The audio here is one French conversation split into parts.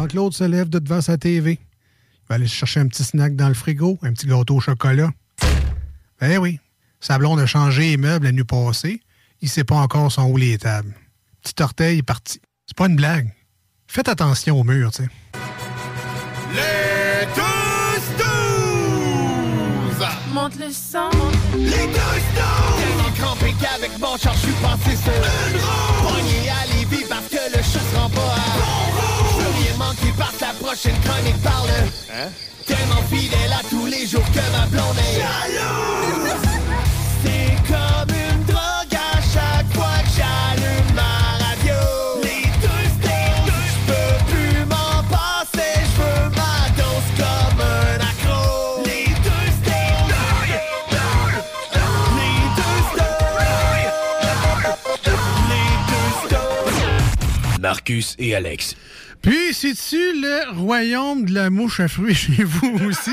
Jean-Claude se lève de devant sa TV. Il va aller chercher un petit snack dans le frigo, un petit gâteau au chocolat. Eh oui, sa blonde a changé les meubles la nuit passée. Il sait pas encore son où les tables. Petit orteil est parti. C'est pas une blague. Faites attention au mur, tu sais. Les tous douze! Monte le sang. Les tous douze! Tellement crampé qu'avec mon char, je suis passé sur Une roue! Prochaine chronique parle Hein? Tellement fidèle à tous les jours que ma blonde est Jalouse! C'est comme une drogue à chaque fois que j'allume ma radio Les deux je peux plus m'en passer Je veux ma dose comme un accro Les deux Les deux Les deux Marcus et Alex. Puis, c'est-tu le royaume de la mouche à fruits chez vous aussi?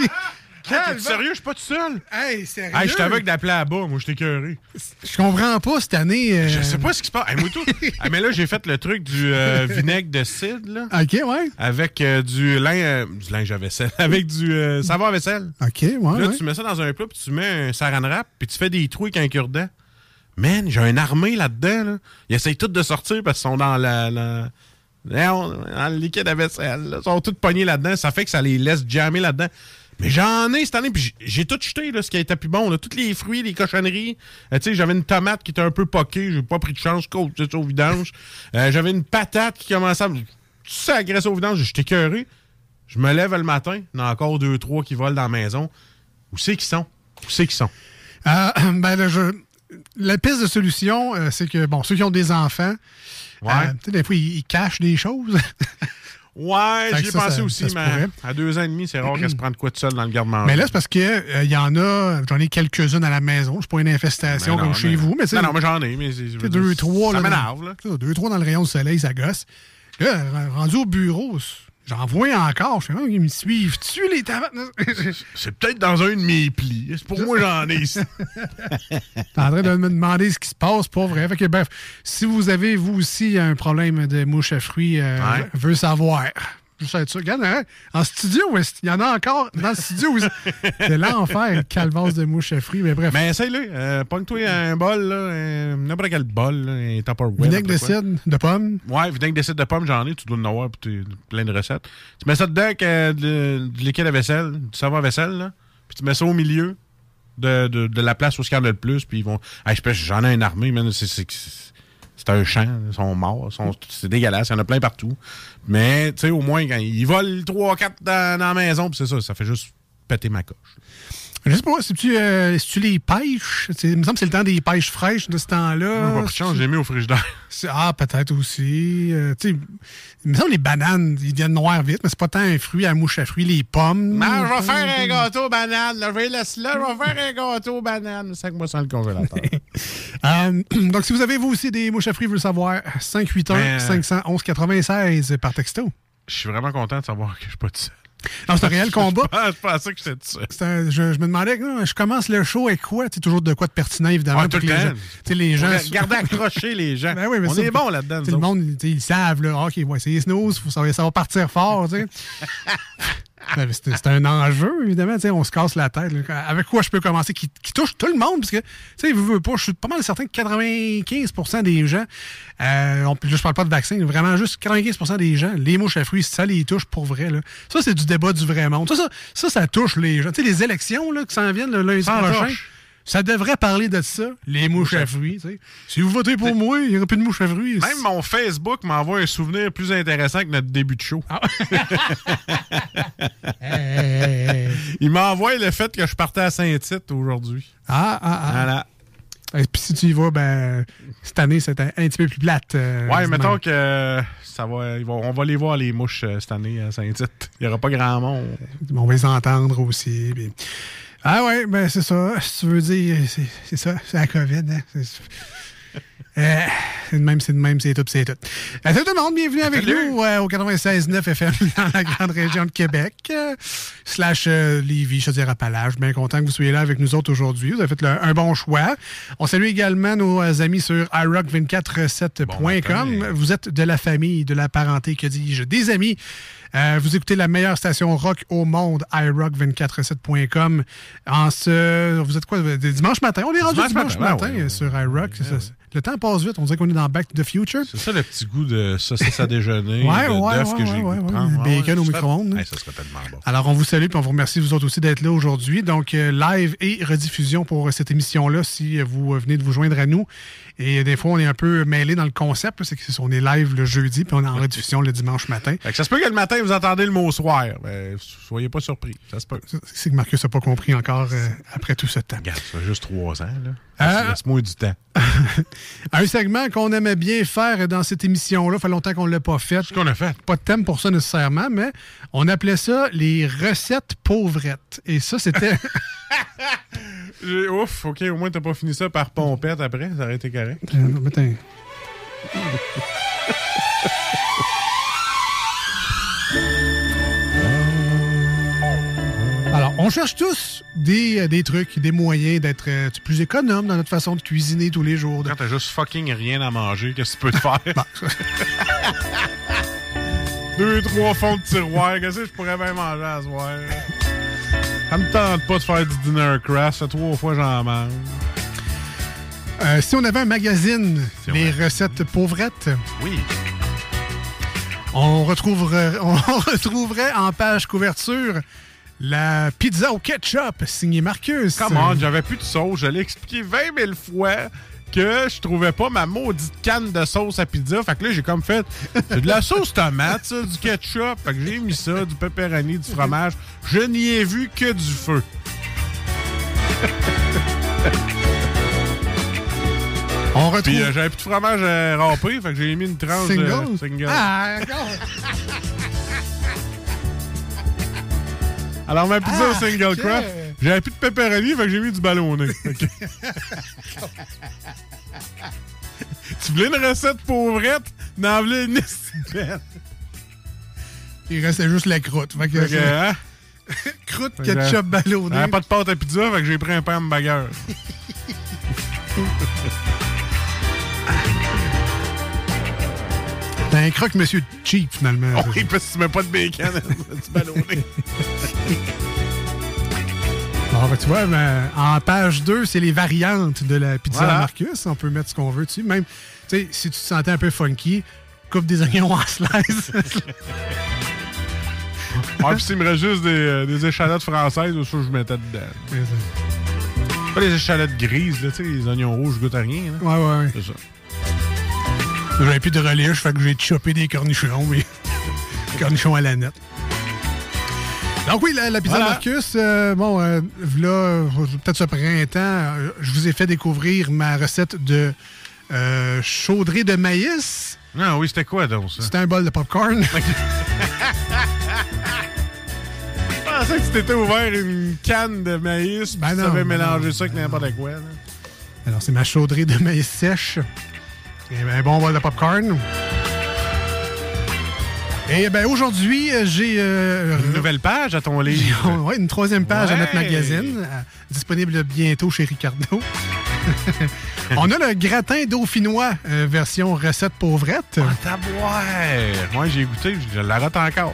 T'es sérieux? Je suis pas tout seul. Hey, sérieux? Hey, je t'avais d'appeler à bas. Moi, je t'ai cœuré. Je comprends pas cette année. euh, Je sais pas ce qui se passe. Hey, moi, tout. Ah, mais là, j'ai fait le truc du euh, vinaigre de cidre, là. OK, ouais. Avec euh, du, lin, euh, du linge à vaisselle. Avec du euh, savon à vaisselle. OK, ouais. Là, ouais. tu mets ça dans un plat, puis tu mets un saran wrap, puis tu fais des trous avec un cure-dent. Man, j'ai une armée là-dedans. Là. Ils essayent tous de sortir parce qu'ils sont dans la, la- dans le liquide à vaisselle. là. Ils sont tous pognés là-dedans. Ça fait que ça les laisse jammer là-dedans. Mais j'en ai cette année, puis j'ai tout jeté, là, ce qui été plus bon. Là. Tous les fruits, les cochonneries. Euh, tu sais, j'avais une tomate qui était un peu poquée. J'ai pas pris de chance, coach, c'est au vidange. Euh, j'avais une patate qui commençait à me... Ça au vidange. J'étais cœuré. Je me lève le matin. Il y en a encore deux, trois qui volent dans la maison. Où c'est qu'ils sont? Où c'est qu'ils sont? Euh, ben, là, je- La piste de solution, c'est que, bon, ceux qui ont des enfants, Ouais. euh, tu sais, des fois, ils, ils cachent des choses. Ouais, j'y ai ça, pensé ça- aussi, ça mais à deux ans et demi, c'est rare qu'elle se prenne de quoi de seul dans le garde-manger. mais là, c'est parce que euh, y en a, j'en ai quelques-unes à la maison. C'est pas une infestation Ben non, comme chez vous, mais c'est Non, non, mais j'en ai, mais c'est. deux, trois. Ça m'énerve, là. Deux, trois dans le rayon du soleil, ça gosse. Là, rendu au bureau, j'en vois encore. Je fais, oh, ils me suivent-tu, les tabacs? C'est peut-être dans un de mes plis. C'est pour moi, j'en ai ici. T'es en train de me demander ce qui se passe, pas vrai. Fait que, bref, si vous avez, vous aussi, un problème de mouche à fruits, euh, Ouais. je veux savoir. Juste être sûr. Regarde, hein, en studio, il y en a encore dans le studio. C'est l'enfer, calvasse de mouche à fruits. Mais bref, Mais essaye-le. Euh, Pogne-toi un bol, là. un- N'importe quel bol, là. Un Tupperware. vinaigre de cidre, de pomme. Ouais, vinaigre de cidre de pomme, j'en ai. Tu dois en avoir tes- plein de recettes. Tu mets ça dedans avec euh, de- du liquide à vaisselle, du savon à vaisselle, là. Puis tu mets ça au milieu de, de, de la place où il y en a le plus. Puis ils vont. Hey, J'en ai une armée, man. C'est- C'est un champ. Ils sont morts. C'est dégueulasse. Il y en a plein partout. Mais, tu sais, au moins, quand ils volent 3-4 dans, dans la maison, puis c'est ça. Ça fait juste péter ma coche. Je sais pas, si tu, euh, les pêches, il me semble que c'est le temps des pêches fraîches de ce temps-là. Pas pris de chance, j'ai mis au frigidaire. Ah, peut-être aussi. Euh, tu sais, il me semble que les bananes, ils deviennent noirs vite, mais c'est pas tant un fruit à mouche à fruits, les pommes. Non, je vais faire un gâteau aux bananes. Là, je vais laisser là. Je vais faire un gâteau aux bananes. Cinq mois sans le congélateur. Euh, donc, si vous avez vous aussi des mouches à fruits, vous le savoir, 581-511-96 par texto. Je suis vraiment content de savoir que je suis pas tout seul. Non, c'est un réel combat. Je pensais que tout. C'est un- je, je me demandais, ah, je commence le show avec quoi? Sais, toujours de quoi de pertinent, évidemment. Ouais, tout le les temps. les gens Regardez accrocher les gens. Ben oui, mais On ça, est bon là-dedans. nous Le monde, ils savent, là, OK, ouais, c'est snooze, ça, va- ça va partir fort, tu sais. C'est un enjeu, évidemment, on se casse la tête. là. Avec quoi je peux commencer, qui, qui touche tout le monde, parce que, tu sais, pas, je suis pas mal certain que 95% des gens, euh, on, là, je parle pas de vaccin, vraiment juste 95% des gens, les mouches à fruits, ça les touche pour vrai. Là. Ça, c'est du débat du vrai monde. Ça, ça, ça, ça touche les gens. Tu sais, les élections là, qui s'en viennent le lundi prochain. touche. Ça devrait parler de ça, les mouches à fruits. Si vous votez pour moi, il n'y aura plus de mouches à fruits. Même mon Facebook m'envoie un souvenir plus intéressant que notre début de show. Ah. Hey. Il m'envoie le fait que je partais à Saint-Tite aujourd'hui. Ah, ah, ah. Voilà. Et puis si tu y vas, ben, cette année, c'était un petit peu plus plate. euh, Ouais, mettons que euh, ça va, on va les voir les mouches euh, cette année à Saint-Tite. Il n'y aura pas grand monde. On va les entendre aussi. puis- Ah ouais, ben c'est ça. Si tu veux dire, c'est ça, c'est la COVID. Hein? C'est- Euh, c'est de même, c'est de même, c'est tout, c'est tout. Euh, salut tout le monde, bienvenue avec Salut. nous euh, au 96.9 FM dans la grande région de Québec, euh, slash euh, Lévis, Chaudière-Appalaches. Bien content que vous soyez là avec nous autres aujourd'hui. Vous avez fait le- un bon choix. On salue également nos amis sur iRock247.com. matin. vous êtes de la famille, de la parenté, que dis-je, des amis. Euh, vous écoutez la meilleure station rock au monde, iRock247.com. En ce, vous êtes quoi, dimanche matin? On est rendu Dimanche dimanche, matin, matin, ouais, ouais, sur iRock. ça. Le temps passe vite. On dirait qu'on est dans Back to the Future. C'est ça le petit goût de saucisse à déjeuner, Ouais, de ouais, ouais, que j'ai ouais. Bacon au micro-ondes, ça serait tellement bon. Alors, on vous salue et on vous remercie, vous autres aussi, d'être là aujourd'hui. Donc, euh, live et rediffusion pour cette émission-là, si vous euh, venez de vous joindre à nous. Et euh, des fois, on est un peu mêlé dans le concept. C'est qu'on est live le jeudi, puis on est en rediffusion le dimanche matin. Fait que ça se peut que le matin, vous entendez le mot soir. Ben, soyez pas surpris. Ça se peut. C'est que Marcus n'a pas compris encore euh, après tout ce temps. Regarde, ça fait juste trois ans. Là. Ah. Laisse-moi du temps. Un segment qu'on aimait bien faire dans cette émission-là, fait longtemps qu'on ne l'a pas fait. Ce qu'on a fait? Pas de thème pour ça nécessairement, mais on appelait ça les recettes pauvrettes. Et ça, c'était. J'ai- Ouf, OK, au moins, t'as pas fini ça par pompette après. Ça aurait été correct. Euh, attends. Alors, on cherche tous des, euh, des trucs, des moyens d'être euh, plus économe dans notre façon de cuisiner tous les jours. de- Quand t'as juste fucking rien à manger, qu'est-ce que tu peux te faire? Deux, trois fonds de tiroir. Qu'est-ce que je pourrais bien manger à ce soir? Ça me tente pas de faire du dinner. Ça fait trois fois j'en mange. Euh, si on avait un magazine, C'est les recettes pauvrettes, Oui. on retrouverait, on retrouverait en page couverture la pizza au ketchup signée Marcus. Come on, j'avais plus de sauce. Je l'ai expliqué 20 000 fois que je trouvais pas ma maudite canne de sauce à pizza. Fait que là, j'ai comme fait, de la sauce tomate, ça, du ketchup. Fait que j'ai mis ça, du pepperoni, du fromage. Je n'y ai vu que du feu. On retrouve Puis euh, j'avais plus de fromage euh, râpé, fait que j'ai mis une tranche single. de single? Ah. Alors ma pizza Ah, au single ok. craft, j'avais plus de pepperoni, fait que j'ai mis du ballonné. Tu voulais une recette pauvrette? N'en voulais une. Il restait juste la croûte. Fait que, Fait que, hein? croûte, Fait ketchup, ballonné. J'avais pas de pâte à pizza, fait que j'ai pris un pain hamburger. T'as un croque, monsieur cheap, finalement. Oui, parce que tu mets pas de bacon, du ballonné. Bon, ben, tu vois, ben, en page 2, c'est les variantes de la pizza Voilà. à Marcus. On peut mettre ce qu'on veut dessus. Même, tu sais, si tu te sentais un peu funky, coupe des oignons en slice. Ouais, puis s'il me reste juste des, euh, des échalotes françaises, ça, je mettais dedans. Pas les échalotes grises, là, tu sais, les oignons rouges, je goûte à rien. là. ouais, ouais, ouais. C'est ça. J'avais plus de relish, fait que j'ai chopé des cornichons, mais cornichons à la nette. Donc oui, la, la pizza Voilà. Marcus, euh, bon, euh, là, peut-être ce printemps, euh, je vous ai fait découvrir ma recette de chaudrée de maïs. Non, oui, c'était quoi donc ça? C'était un bol de popcorn. Je pensais que tu t'étais ouvert une canne de maïs, puis Ben tu non, savais ben mélanger non, ça avec ben n'importe quoi. là. Alors, c'est ma chaudrée de maïs sèche. Et ben, un bon bol de popcorn. Et ben aujourd'hui, euh, j'ai euh, Une nouvelle page à ton livre. ouais, une troisième page à notre magazine, euh, disponible bientôt chez Ricardo. On a le gratin dauphinois, euh, version recette pauvrette. Ah! Moi, j'ai goûté, je la rate encore.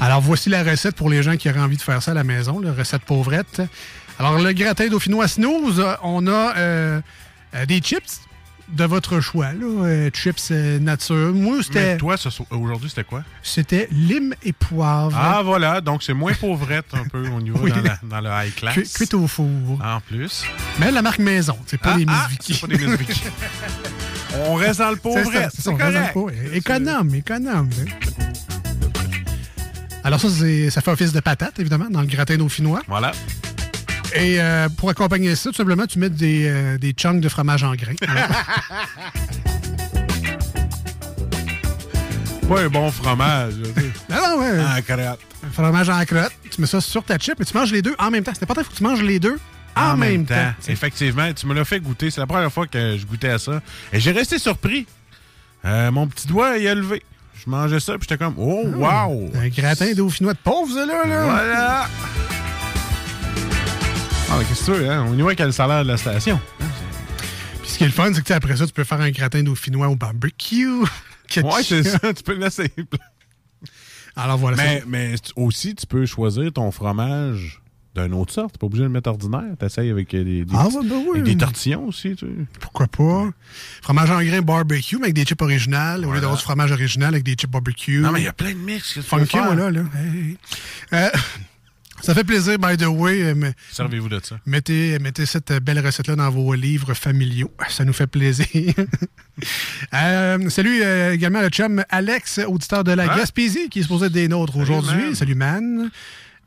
Alors, voici la recette pour les gens qui auraient envie de faire ça à la maison, la recette pauvrette. Alors, le gratin dauphinois snooze, on a des chips de votre choix, là, euh, chips euh, nature. Moi, c'était toi, ce aujourd'hui, c'était quoi? c'était lime et poivre. Ah, voilà, donc c'est moins pauvrette un peu au niveau Oui. dans, la, dans le high class. Cu- cuite au four. En plus. Mais la marque maison, c'est pas Ah, les ah, pas des Miss Vicky. On reste dans le pauvrette, c'est ça, on reste dans le correct. Économe, économe. hein. Alors ça, ça fait office de patate, évidemment, dans le gratin dauphinois. Voilà. Et euh, pour accompagner ça, tout simplement, tu mets des, euh, des chunks de fromage en. Alors, Pas un bon fromage. tu sais. non, non, ouais, Ah, crotte. fromage en crotte. Tu mets ça sur ta chip et tu manges les deux en même temps. C'est important, il faut que tu manges les deux en, même temps. Effectivement, tu me l'as fait goûter. C'est la première fois que je goûtais à ça. Et j'ai resté surpris. Euh, mon petit doigt, il a levé. Je mangeais ça, puis j'étais comme, oh, wow! Un gratin dauphinois de pauvre, ça, là. là. Voilà! Ah, mais qu'est-ce que tu veux, hein? On y voit quel salaire de la station. Puis ce qui est le fun, c'est que après ça, tu peux faire un gratin dauphinois au barbecue. Ouais, c'est ça. Tu peux le laisser. Alors voilà. Mais, ça. mais aussi, tu peux choisir ton fromage d'une autre sorte. T'es pas obligé de le mettre ordinaire. T'essayes avec euh, des, des, Ah, ben oui. avec des tortillons aussi. Tu sais. Pourquoi pas? Fromage en grain barbecue, mais avec des chips originales, au lieu Voilà. d'avoir du fromage original avec des chips barbecue. Non, mais il y a plein de mix Funky, voilà, là. Hey. Euh, ça fait plaisir, by the way. euh, mais Servez-vous de ça. mettez, mettez cette belle recette-là dans vos livres familiaux. Ça nous fait plaisir. Euh, salut euh, également le chum Alex, auditeur de la Hein? Gaspésie, qui est supposé être des nôtres aujourd'hui. Salut, man.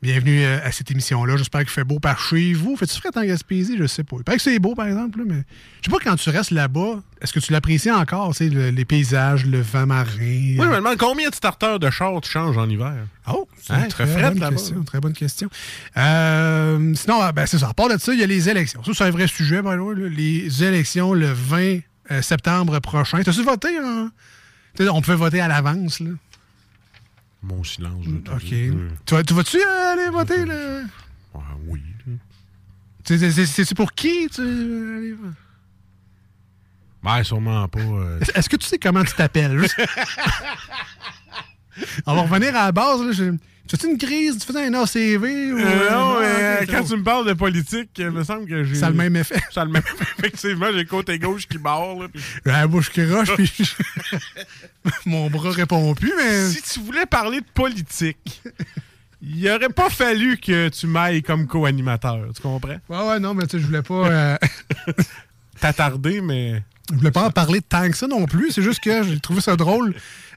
Bienvenue euh, à cette émission-là. J'espère qu'il fait beau par chez vous. Fais-tu frais en Gaspésie? Je sais pas. Il paraît que c'est beau, par exemple, là, mais je sais pas quand tu restes là-bas, est-ce que tu l'apprécies encore, tu sais, le- les paysages, le vent marin? Oui, je me demande combien de starters de char tu changes en hiver? Oh, c'est Hein, une très très, bonne là-bas. question. Très bonne question. Euh, sinon, ah, ben, c'est ça. À part de ça, il y a les élections. Ça, c'est un vrai sujet, by the way, là. Les élections le 20 euh, septembre prochain. T'as-tu voté? Hein? On peut voter à l'avance, là. Mon silence. je te OK. Tu, vas- tu vas-tu aller voter, là? Ouais, oui. C'est c'est- c'est pour qui, tu aller- Ben, sûrement pas. euh, Est-ce que tu sais comment tu t'appelles? On va revenir à la base. Là. Tu as-tu une crise? Tu faisais un ACV? Ou... Euh, non, Ah, euh, c'est quand tu me parles de politique, il me semble que j'ai. Ça a le même effet. Ça a le même. Effectivement, j'ai le côté gauche qui barre. Là, puis- J'ai la bouche qui roche, puis mon bras répond plus, mais... Si tu voulais parler de politique, il aurait pas fallu que tu m'ailles comme co-animateur. Tu comprends? Ouais, ouais, non, mais tu sais, je voulais pas... euh, T'attarder, mais. je voulais pas en parler tant que ça non plus. C'est juste que j'ai trouvé ça drôle.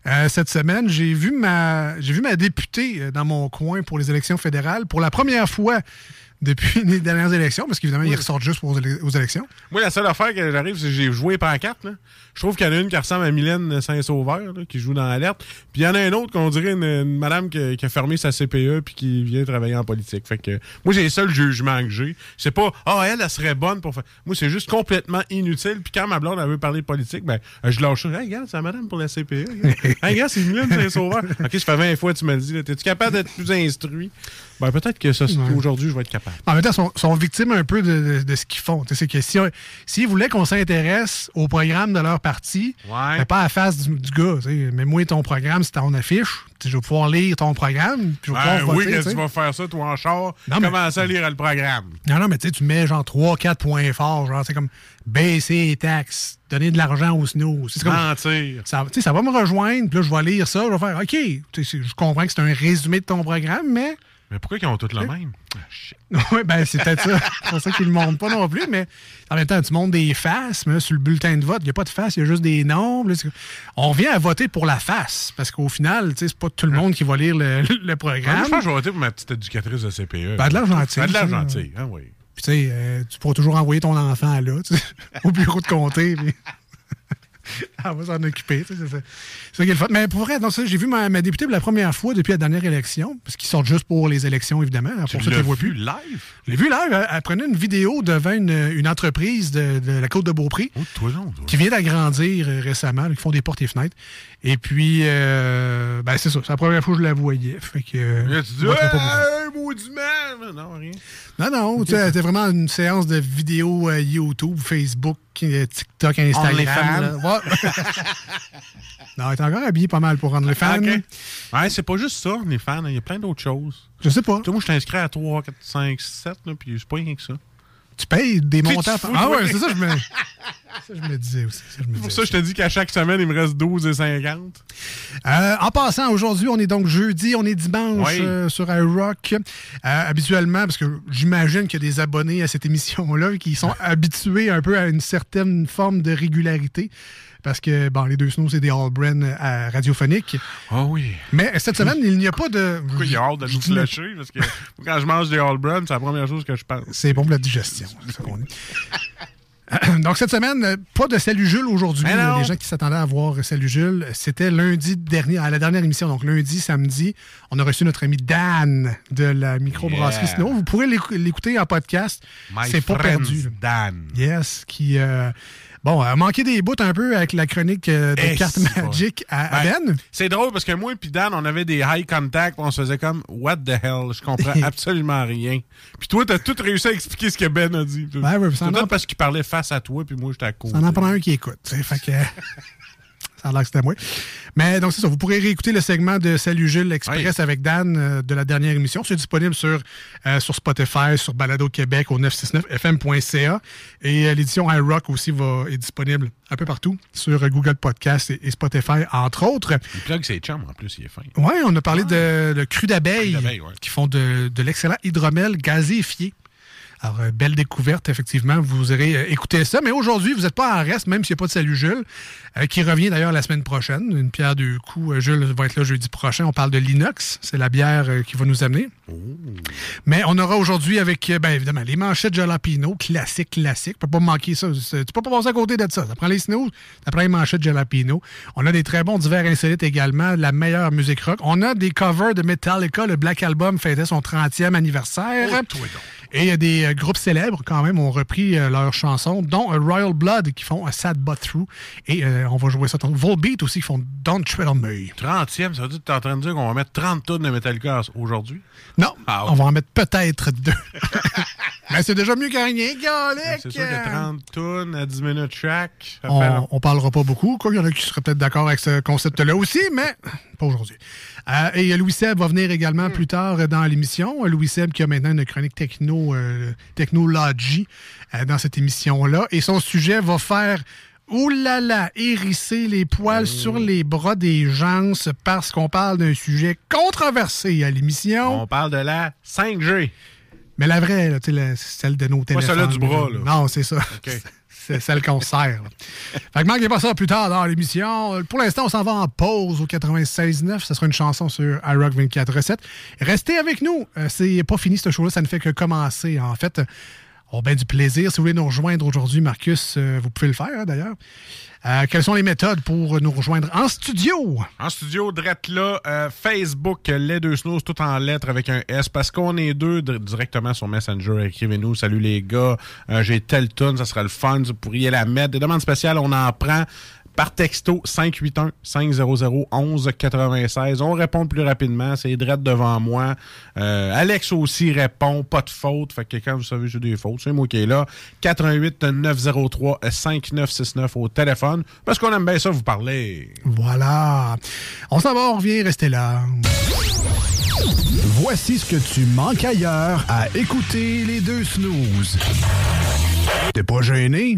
Euh, cette semaine, j'ai vu ma j'ai vu ma députée euh, dans mon coin pour les élections fédérales. Pour la première fois depuis les dernières élections, parce qu'évidemment, ils ressortent juste pour aux élec- aux élections. Moi, la seule affaire que j'arrive, c'est que j'ai joué pancarte. Là. Je trouve qu'il y en a une qui ressemble à Mylène Saint-Sauveur, qui joue dans l'alerte. Puis il y en a un autre qu'on dirait une, une madame qui, qui a fermé sa CPE puis qui vient travailler en politique. Fait que moi, j'ai le seul jugement que j'ai. C'est pas, ah, elle, elle serait bonne pour faire. Moi, c'est juste complètement inutile. Puis quand ma blonde, elle veut parler de politique, ben, je lâche. Hey, regarde, c'est la madame pour la CPE. regarde. hey, regarde, c'est Mylène Saint-Sauveur. OK, ça fait 20 fois que tu me le dis. T'es-tu capable d'être plus instruit? Ben, peut-être que ça, Ouais. aujourd'hui, je vais être capable. En même temps, ils sont, sont victimes un peu de, de- de ce qu'ils font. C'est que si on- s'ils voulaient qu'on s'intéresse au programme de leur parti, Ouais. mais pas à la face du, du gars. sais. Mets-moi ton programme, c'est ton affiche. Je vais pouvoir lire ton programme. Puis je vais Ben pouvoir oui, voter, que tu vas faire ça, toi, en char. Non, mais- Commencer à lire le programme. Non, non, mais tu sais, tu mets genre 3-4 points forts. Genre, c'est comme baisser les taxes, donner de l'argent aux snow. C'est comme. Mentir. Ça, tu sais, ça va me rejoindre, puis là, je vais lire ça, je vais faire OK. Je comprends que c'est un résumé de ton programme, mais. Mais pourquoi ils ont tous le même? Ah, shit. Oui, ben c'est peut-être ça. C'est pour ça qu'ils ne le montrent pas non plus, mais en même temps, tu montres des faces, mais là, sur le bulletin de vote, il n'y a pas de face, il y a juste des noms. Là, c'est- on revient à voter pour la face, parce qu'au final, tu sais, c'est pas tout le monde qui va lire le, le Moi, programme. je pense que je vais voter pour ma petite éducatrice de CPE. Ben, de l'argent gentil, Ben, de l'argent gentil, hein, oui. Puis, tu sais, euh, tu pourras toujours envoyer ton enfant là, au bureau de comté. puis- Elle va s'en occuper. C'est ça qui est le fun. Mais pour vrai, non, ça, j'ai vu ma, ma députée pour la première fois depuis la dernière élection, parce qu'ils sortent juste pour les élections, évidemment. Pour Tu ça, tu vois vu plus. live? Je l'ai vu là, elle, elle prenait une vidéo devant une, une entreprise de, de la côte de Beaupré Oh, toi, non, toi. qui vient d'agrandir euh, récemment, là, qui font des portes et fenêtres. Et puis, euh, ben c'est ça, c'est la première fois que je la voyais. Fait que, euh, tu dis, hey! Non, rien. Non, non, c'était vraiment une séance de vidéos euh, YouTube, Facebook, TikTok, Instagram. Ouais. non, elle est encore habillée pas mal pour rendre les fans. OK. Ouais, c'est pas juste ça, les fans. Il y a plein d'autres choses. Je sais pas. Tu sais, moi, je suis inscrit à 3, 4, 5, 7, là, puis c'est pas rien que ça. Tu payes des montants. tu fous, ah ouais, c'est ça, je me. ça, je me disais aussi. Ça, je me C'est pour ça que je te dis qu'à chaque semaine, il me reste 12 et 50. Euh, en passant, aujourd'hui, on est donc jeudi, on est dimanche Oui. euh, sur iRock. Euh, habituellement, parce que j'imagine qu'il y a des abonnés à cette émission-là qui sont habitués un peu à une certaine forme de régularité. Parce que, bon, les deux snows, c'est des All-Brand euh, radiophoniques. Ah oui. Mais cette semaine, il n'y a pas de. Pourquoi il a hâte de nous flusher? Parce que quand je mange des All Brun, c'est la première chose que je pense. C'est bon pour la digestion. Donc, cette semaine, euh, pas de Salut Jules aujourd'hui. Les gens qui s'attendaient à voir Salut Jules, c'était lundi dernier, à la dernière émission. Donc, lundi, samedi, on a reçu notre ami Dan de la microbrasserie Yeah. Snow. Vous pourrez l'écou- l'écouter en podcast. C'est pas perdu. Dan. Yes, qui. euh, bon, a manqué des bouts un peu avec la chronique euh, de Eh, cartes Magic à, à Ben, Ben. C'est drôle parce que moi et Dan, on avait des high contact, on se faisait comme What the hell, je comprends absolument rien. Puis toi, t'as tout réussi à expliquer ce que Ben a dit. Ouais, ouais, ça c'est en peut-être a- parce qu'il parlait face à toi, puis moi j'étais à côté. Ça en prend un qui écoute. Fait que. Ça a l'air que c'était moi. Mais donc, c'est ça. Vous pourrez réécouter le segment de Salut Jules Express avec Dan euh, de la dernière émission. C'est disponible sur, euh, sur Spotify, sur Balado Québec au 969fm.ca. Et euh, l'édition iRock aussi va, est disponible un peu partout sur Google Podcast et, et Spotify, entre autres. Il plug ses chums en plus, il est fin. Oui, on a parlé de, de Cru d'abeille, ouais. qui font de, de l'excellent hydromel gazéifié. Alors, euh, belle découverte, effectivement. Vous aurez euh, écouté ça. Mais aujourd'hui, vous n'êtes pas en reste, même s'il n'y a pas de Salut Jules, euh, qui revient d'ailleurs la semaine prochaine. Une pierre deux coups. Euh, Jules va être là jeudi prochain. On parle de l'inox. C'est la bière euh, qui va nous amener. Mais on aura aujourd'hui avec, bien évidemment, les manchettes Jalapino, classique, classique. Tu peux pas manquer ça. Tu peux pas passer à côté de ça. Ça prend les snows, ça prend les manchettes Jalapino. On a des très bons divers insolites également, la meilleure musique rock. On a des covers de Metallica. Le Black Album fêtait son 30e anniversaire. Oh, toi donc. Et il y a des euh, groupes célèbres quand même ont repris euh, leurs chansons, dont euh, Royal Blood qui font A Sad But Through. Et on va jouer ça. Volbeat aussi qui font Don't Tread on Me. 30e, ça veut dire que t'es en train de dire qu'on va mettre 30 tonnes de Metallica aujourd'hui? Non, Ah, on va en mettre peut-être deux. Mais c'est déjà mieux que rien. C'est sûr que 30 tonnes à 10 minutes chaque, On, on parlera pas beaucoup. Quoi, il y en a qui seraient peut-être d'accord avec ce concept-là aussi, mais pas aujourd'hui. Euh, et Louis Seb va venir également Hmm. plus tard dans l'émission. Louis Seb qui a maintenant une chronique techno, euh, technologie euh, dans cette émission-là. Et son sujet va faire oulala, hérisser les poils sur les bras des gens parce qu'on parle d'un sujet controversé à l'émission. On parle de la 5G. Mais la vraie, là, la- celle de nos téléphones. celle-là du bras, là. Non, c'est ça. celle qu'on sert. Fait que manquez pas ça plus tard dans l'émission. Pour l'instant, on s'en va en pause au 96.9. Ce sera une chanson sur iRock 24.7. Restez avec nous. Euh, c'est pas fini, ce show-là. Ça ne fait que commencer, en fait. On a bien du plaisir. Si vous voulez nous rejoindre aujourd'hui, Marcus, euh, vous pouvez le faire, hein, d'ailleurs. Euh, quelles sont les méthodes pour nous rejoindre en studio? En studio, drette là, euh, Facebook, les deux snows, tout en lettres avec un S, parce qu'on est deux directement sur Messenger. Écrivez-nous, salut les gars, j'ai telle tune, ça sera le fun, vous pourriez la mettre. Des demandes spéciales, on en prend par texto 581-500-1196. On répond plus rapidement, c'est drette devant moi. Euh, Alex aussi répond, pas de faute. Fait que quand vous savez j'ai des fautes, c'est moi qui est là. 88 903 5969 au téléphone, parce qu'on aime bien ça vous parler. Voilà. On s'en va, on revient, restez là. Voici ce que tu manques ailleurs à écouter les deux snooze. T'es pas gêné?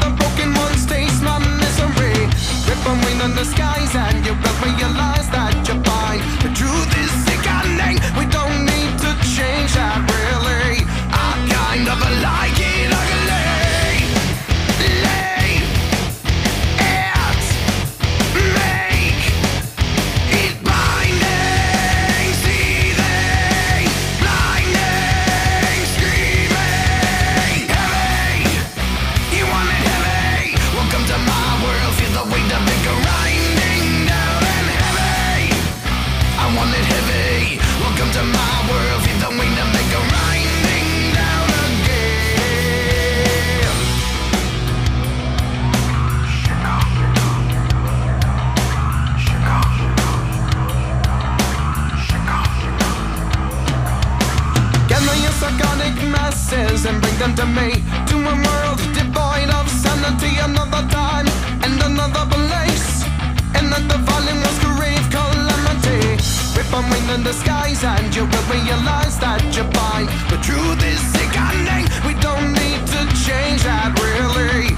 the broken ones taste my misery. Rip away the disguise and you will realize that In the skies And you will realize that you're blind The truth is sickening We don't need to change that really.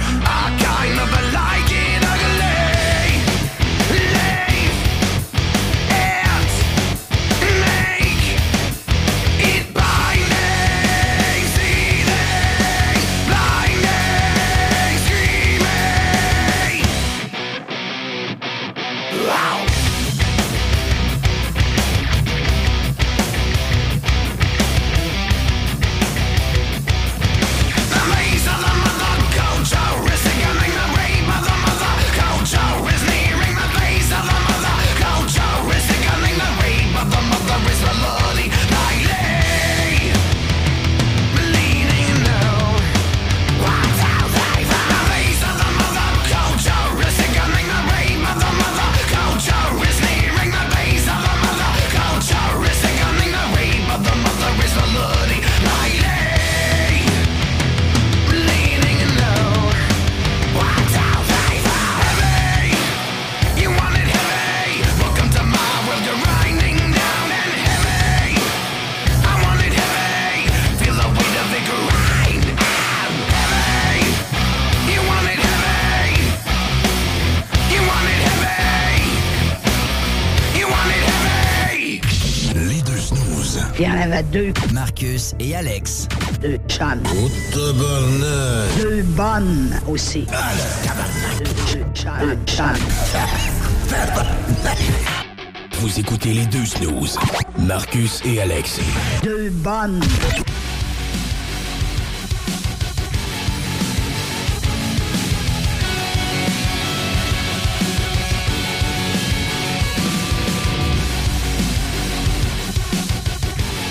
et Alex. Deux chans. Oh, tabarnak. Deux bonnes aussi. Ah, le tabarnak. Deux Vous écoutez les deux snooze, Marcus et Alex. Deux bonnes.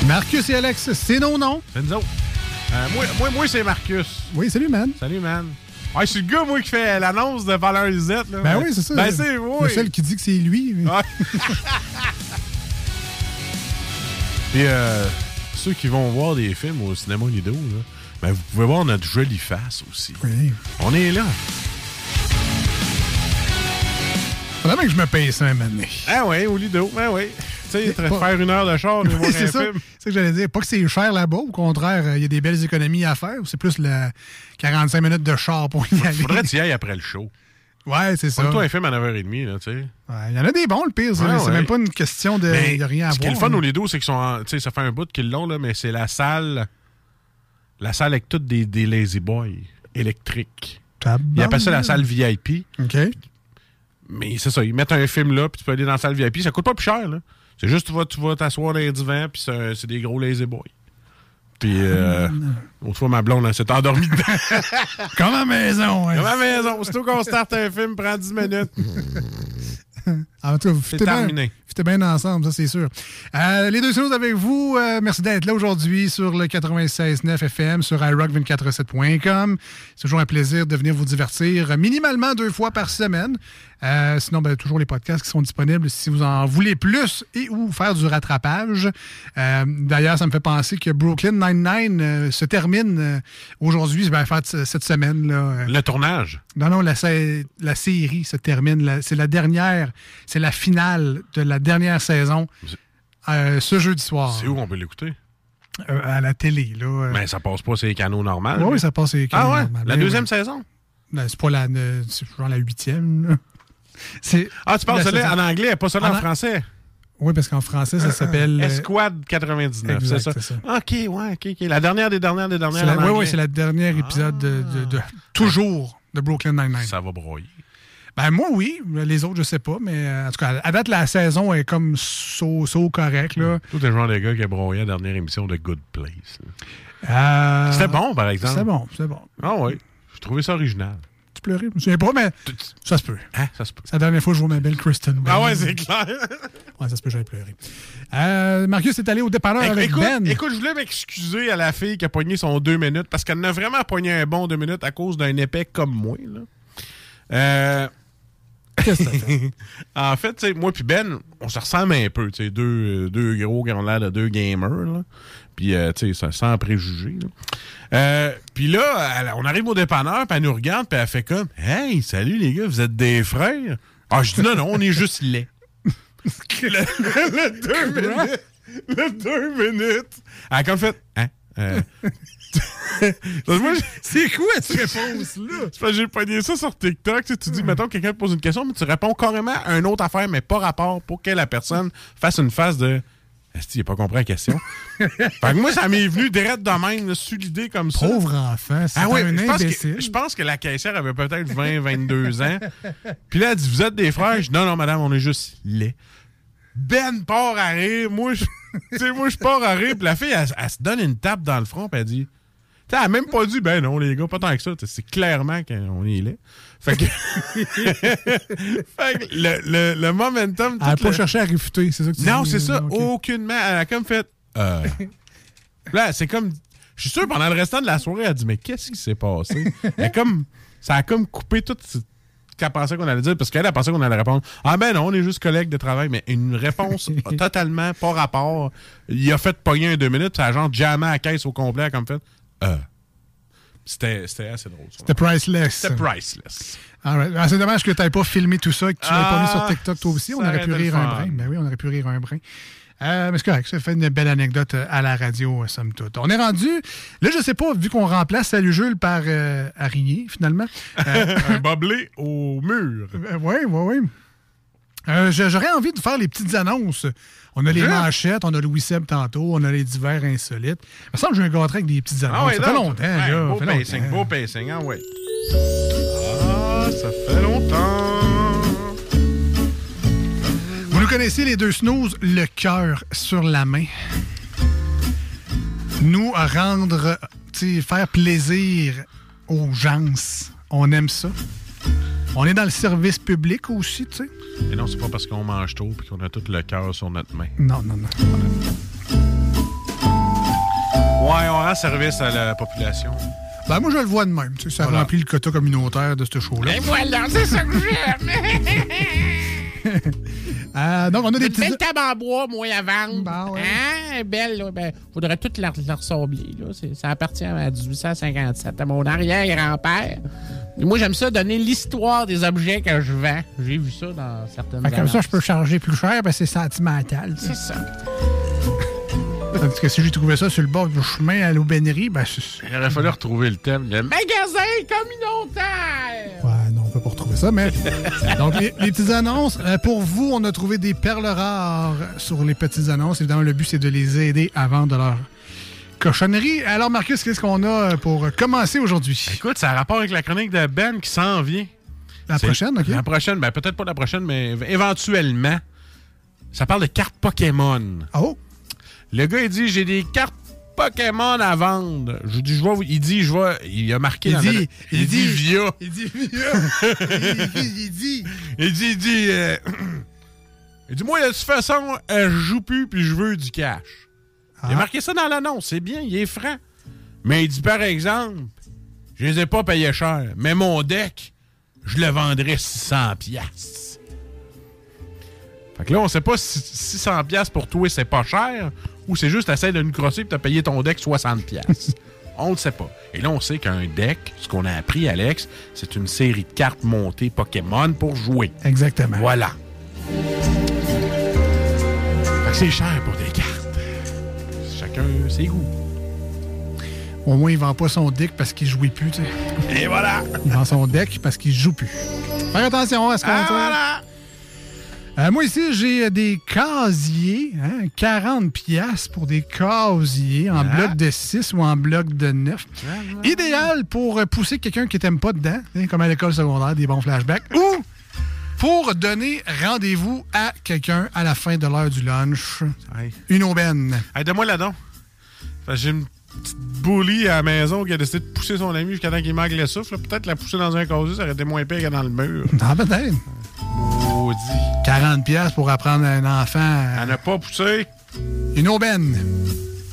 Marcus et Alex, c'est nos noms. C'est nous autres. Euh, moi, moi, moi c'est Marcus. Oui, salut, man. Salut, man. Ouais, je le gars, moi, qui fait l'annonce de Valeur Lisette. Là. Ben oui, c'est ça. Ben c'est moi. Oui. Celle qui dit que c'est lui. Mais... Ouais. Et euh, ceux qui vont voir des films au cinéma Lido, là, ben vous pouvez voir notre jolie face aussi. Oui. On est là. Faudrait bien que je me paye ça un moment. Ah oui, au Lido, ben oui. Tu sais, faire une heure de char, de voir c'est ça. que j'allais dire. Pas que c'est cher là-bas. Au contraire, euh, il y a des belles économies à faire. C'est plus le 45 minutes de char pour y aller. Faudrait que tu y ailles après le show. Ouais, c'est ça. Toi, un film à 9h30, là, tu sais. Ouais, Il y en a des bons, le pire. C'est Ouais, c'est ouais. même pas une question de. Mais rien à ce qui est voir. le fun au Lido, c'est qu'ils sont. en- Tu sais, ça fait un bout qu'ils l'ont, là, mais c'est la salle. La salle avec toutes des, des Lazy Boys électriques. Ils appellent ça la salle VIP. OK. Mais c'est ça, ils mettent un film là, puis tu peux aller dans la salle VIP. Ça coûte pas plus cher, là. C'est juste, tu vas tu vas t'asseoir dans les divans, puis c'est des gros Lazy Boys. Puis, euh, l'autre fois, ma blonde, elle s'est endormie dedans. Comme à maison. ouais. Comme à la maison. Aussitôt qu'on starte un film, prend 10 minutes. En tout cas, vous C'est bien, foutez bien ensemble, ça c'est sûr. Euh, les deux snooze avec vous. Euh, merci d'être là aujourd'hui sur le 96.9 FM, sur iRock247.com. C'est toujours un plaisir de venir vous divertir minimalement deux fois par semaine. Euh, sinon, ben, toujours les podcasts qui sont disponibles si vous en voulez plus et ou faire du rattrapage. Euh, D'ailleurs, ça me fait penser que Brooklyn Nine-Nine euh, se termine aujourd'hui, ben, cette semaine. Là, Le tournage? non, non, la, la série se termine. C'est la dernière, c'est la finale de la dernière saison euh, ce jeudi soir. C'est où on peut l'écouter? Euh, à la télé, là. euh. Mais ça passe pas sur les canaux normaux. Oui, mais- ça passe. c'est Ah ouais? normal. La Ben deuxième saison? Ben, c'est pas la, genre la huitième. Ah, tu parles la celle-là en anglais, pas celle-là En en an- français. Oui, parce qu'en français, ça s'appelle. Esquad 99, exact, c'est ça? ça. OK, ouais, OK, OK. La dernière des dernières des dernières. la- oui, oui, c'est le dernier épisode de, de- de- toujours de Brooklyn Nine-Nine. Ça va broyer. Ben, moi, oui. Les autres, je sais pas. Mais euh, en tout cas, à date, la saison est comme so, so correct, là. Tout le genre de gars qui a broyé la dernière émission de Good Place. Euh, C'était bon, par exemple. C'était bon, c'était bon. Ah oui. J'ai trouvé ça original. Tu pleurais? Je me souviens pas, mais ça se peut. Hein, ça se peut. C'est la dernière fois que je vois ma belle Kristen. Ah ouais, c'est clair. Ouais, ça se peut, j'avais pleuré. Euh, Marcus est allé au dépanneur avec écoute, Ben. écoute, je voulais m'excuser à la fille qui a pogné son deux minutes parce qu'elle en a vraiment pogné un bon deux minutes à cause d'un épais comme moi. Là. Euh, Qu'est-ce que ça fait? en fait, moi puis Ben, on se ressemble un peu, deux, euh, deux gros qui ont l'air de deux gamers, là. Puis, euh, tu sais, ça- sans préjugés. Euh, puis là, elle- on arrive au dépanneur, puis elle nous regarde, puis elle fait comme « Hey, salut les gars, vous êtes des frères? » Ah, je dis « Non, non, on est juste laids. » le, le deux minutes, le deux minutes, elle a comme fait « Hein? Euh, C'est quoi cette réponse-là? c'est j'ai pogné ça sur TikTok. Tu, sais, tu dis, mettons, quelqu'un te pose une question, mais tu réponds carrément à une autre affaire, mais pas rapport pour que la personne fasse une phase de. Est-ce qu'il n'a pas compris la question? fait que moi, ça m'est venu direct de même, là, sur l'idée comme ça. Pauvre enfant, c'est Ah oui, un je pense, que, je pense que la caissière avait peut-être 20, 22 ans. Puis là, elle dit, vous êtes des frères? Je dis, non, non, madame, on est juste laid. Ben part à rire. Moi, je, tu sais, moi, je pars à rire. Puis la fille, elle, elle se donne une tape dans le front. Puis elle dit, elle a même pas dit, ben non, les gars, pas tant que ça. C'est clairement qu'on est laid. Fait que, fait que le, le, le momentum. Elle n'a pas le- cherché à réfuter, c'est ça que tu non, c'est ça. Ok. Aucunement. Elle a comme fait. Euh. Là, c'est comme. Je suis sûr, pendant le restant de la soirée, elle a dit Mais qu'est-ce qui s'est passé? Elle a comme. Ça a comme coupé tout ce qu'elle pensait qu'on allait dire, parce qu'elle a pensé qu'on allait répondre Ah ben non, on est juste collègues de travail, mais une réponse totalement pas rapport. Il a fait pogner un deux minutes, ça a genre jamais à la caisse au complet, elle a comme fait. Euh. C'était assez drôle. C'était priceless. C'était priceless. Right. Ah, c'est dommage que tu n'aies pas filmé tout ça et que tu l'aies pas mis sur Ah, TikTok toi aussi. On aurait pu rire un brin. Ben oui, on aurait pu rire un brin. Euh, mais c'est correct, ça fait une belle anecdote euh, à la radio, euh, somme toute. On est rendu, là, je sais pas, vu qu'on remplace Salut Jules par euh, finalement. Euh, un boblé au mur. oui, oui, oui. J'aurais envie de faire les petites annonces. On a les Hein? manchettes, on a Louis Seb tantôt, on a les divers insolites. Il me semble que j'ai un gâterai avec des petites annonces. Ah ouais, ça fait longtemps, Ouais, là. Beau pacing, longtemps. beau pacing, ah ouais. Ah, ça fait longtemps. Vous nous connaissez les deux snooze, le cœur sur la main. Nous rendre, tu sais, faire plaisir aux gens, on aime ça. On est dans le service public aussi, tu sais. Et non, c'est pas parce qu'on mange tôt et qu'on a tout le cœur sur notre main. Non, non, non. Ouais, on rend service à la population. Ben, moi, je le vois de même. tu sais, Ça Voilà. remplit le quota communautaire de ce show-là. Et voilà, c'est ça que j'aime. Euh, donc, on a des Une petits... belle table en bois, moi, à vendre. Bon, ouais. Hein? Belle, là. Ben, faudrait tout la, la ressembler, là. Ça appartient à 1857, à mon arrière-grand-père. Et Moi, j'aime ça, donner l'histoire des objets que je vends. J'ai vu ça dans certaines que comme ça, je peux charger plus cher, ben c'est sentimental. C'est ça. Tandis que si j'ai trouvé ça sur le bord du chemin à l'aubainerie, ben c'est... Il aurait fallu retrouver le thème. Le Magasin communautaire! Ça, mais... Donc, les, les petites annonces. euh, pour vous, on a trouvé des perles rares sur les petites annonces. Évidemment, le but, c'est de les aider à vendre leur cochonnerie. Alors, Marcus, qu'est-ce qu'on a euh, pour commencer aujourd'hui? Écoute, ça a rapport avec la chronique de Ben qui s'en vient. La prochaine, OK? La prochaine, ben peut-être pas la prochaine, mais éventuellement. Ça parle de cartes Pokémon. Oh! Le gars, il dit J'ai des cartes Pokémon à vendre. Je dis, je vous- Il dit, je vais. Il a marqué Il dans dit- il il dit dit- via. Il dit... il dit... Il dit... Il dit, il dit, euh, il dit, moi, de toute façon, euh, je joue plus puis je veux du cash. Il a Ah. marqué ça dans l'annonce, c'est bien, il est franc. Mais il dit, par exemple, je les ai pas payés cher, mais mon deck, je le vendrais 600 piastres. Fait que là, on sait pas si 600 piastres pour toi, c'est pas cher, ou c'est juste essayer de nous crosser et t'as payé ton deck 60 piastres. on le sait pas. Et là, on sait qu'un deck, ce qu'on a appris, Alex, c'est une série de cartes montées Pokémon pour jouer. Exactement. Voilà. C'est cher pour des cartes. Chacun ses goûts. Au moins, il vend pas son deck parce qu'il jouit plus, tu sais. Et voilà! Il vend son deck parce qu'il joue plus. Faire attention à ce qu'on Ah! Euh, moi, ici, j'ai euh, des casiers. Hein, 40 pièces pour des casiers en Ah. bloc de 6 ou en bloc de 9. Idéal pour euh, pousser quelqu'un qui t'aime pas dedans, hein, comme à l'école secondaire, des bons flashbacks. Ou pour donner rendez-vous à quelqu'un à la fin de l'heure du lunch. Hey. Une aubaine. Hey, donne-moi la don. J'ai une petite bully à la maison qui a décidé de pousser son ami jusqu'à temps qu'il manque le souffle. Peut-être la pousser dans un casier, ça aurait été moins pire que dans le mur. Ah, peut-être. Maudit. 40 pièces pour apprendre à un enfant. à- Elle n'a pas poussé. Une aubaine.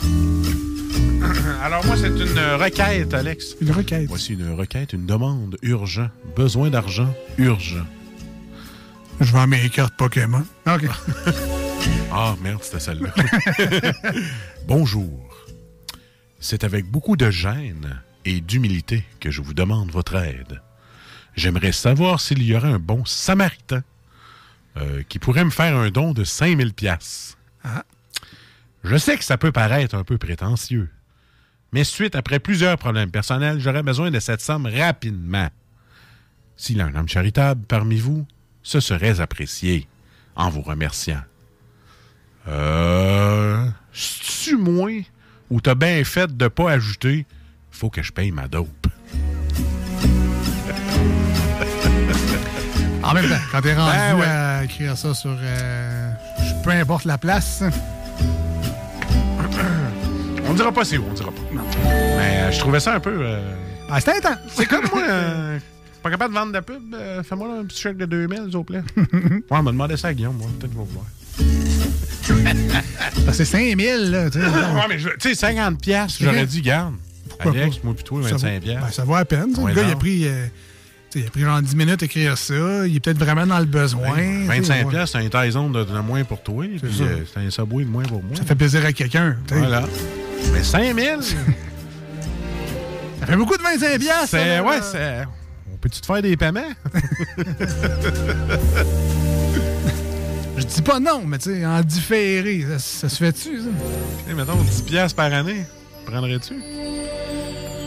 Alors moi, c'est une euh, requête, Alex. Une requête. Voici une requête, une demande urgent. Besoin d'argent urgent. Je vends mes cartes Pokémon. OK. Ah, merde, c'était celle-là. Bonjour. C'est avec beaucoup de gêne et d'humilité que je vous demande votre aide. J'aimerais savoir s'il y aurait un bon samaritain euh, qui pourrait me faire un don de 5000 pièces. Ah. Je sais que ça peut paraître un peu prétentieux, mais suite après plusieurs problèmes personnels, j'aurais besoin de cette somme rapidement. S'il y a un homme charitable parmi vous, ce serait apprécié en vous remerciant. Euh. C'est-tu moins ou t'as bien fait de pas ajouter faut que je paye ma dope? En même temps, quand t'es rendu Ben ouais. à écrire ça sur... euh, peu importe la place. On dira pas c'est où, on dira pas. Mais euh, je trouvais ça un peu. euh, Ah, c'est intense. C'est comme moi. euh, pas capable de vendre de la pub. euh, Fais-moi un petit chèque de 2000, s'il vous plaît. ouais, on m'a demandé ça à Guillaume, moi. Peut-être qu'il va vouloir. Parce que c'est 5000, là. tu sais. ouais, mais je- tu sais, 50 piastres, j'aurais dit, garde. Pourquoi Alex, pas? moi Ça 25 vaut- piastres. ben, ça vaut à peine. Ouais, le gars, il a non. pris... il a pris genre 10 minutes à écrire ça. Il est peut-être vraiment dans le besoin. tu sais, 25 ouais. piastres, c'est un Tyson de, de moins pour toi. Euh, c'est un Subway de moins pour moi. Ça fait plaisir à quelqu'un. Voilà. Mais 5000, Ça fait beaucoup de 25 piastres, ça, c'est. là. Ouais, c'est. On peut-tu te faire des paiements? Je dis pas non, mais tu sais, en différé, ça, ça se fait-tu, ça? Mettons 10 piastres par année. Prendrais-tu?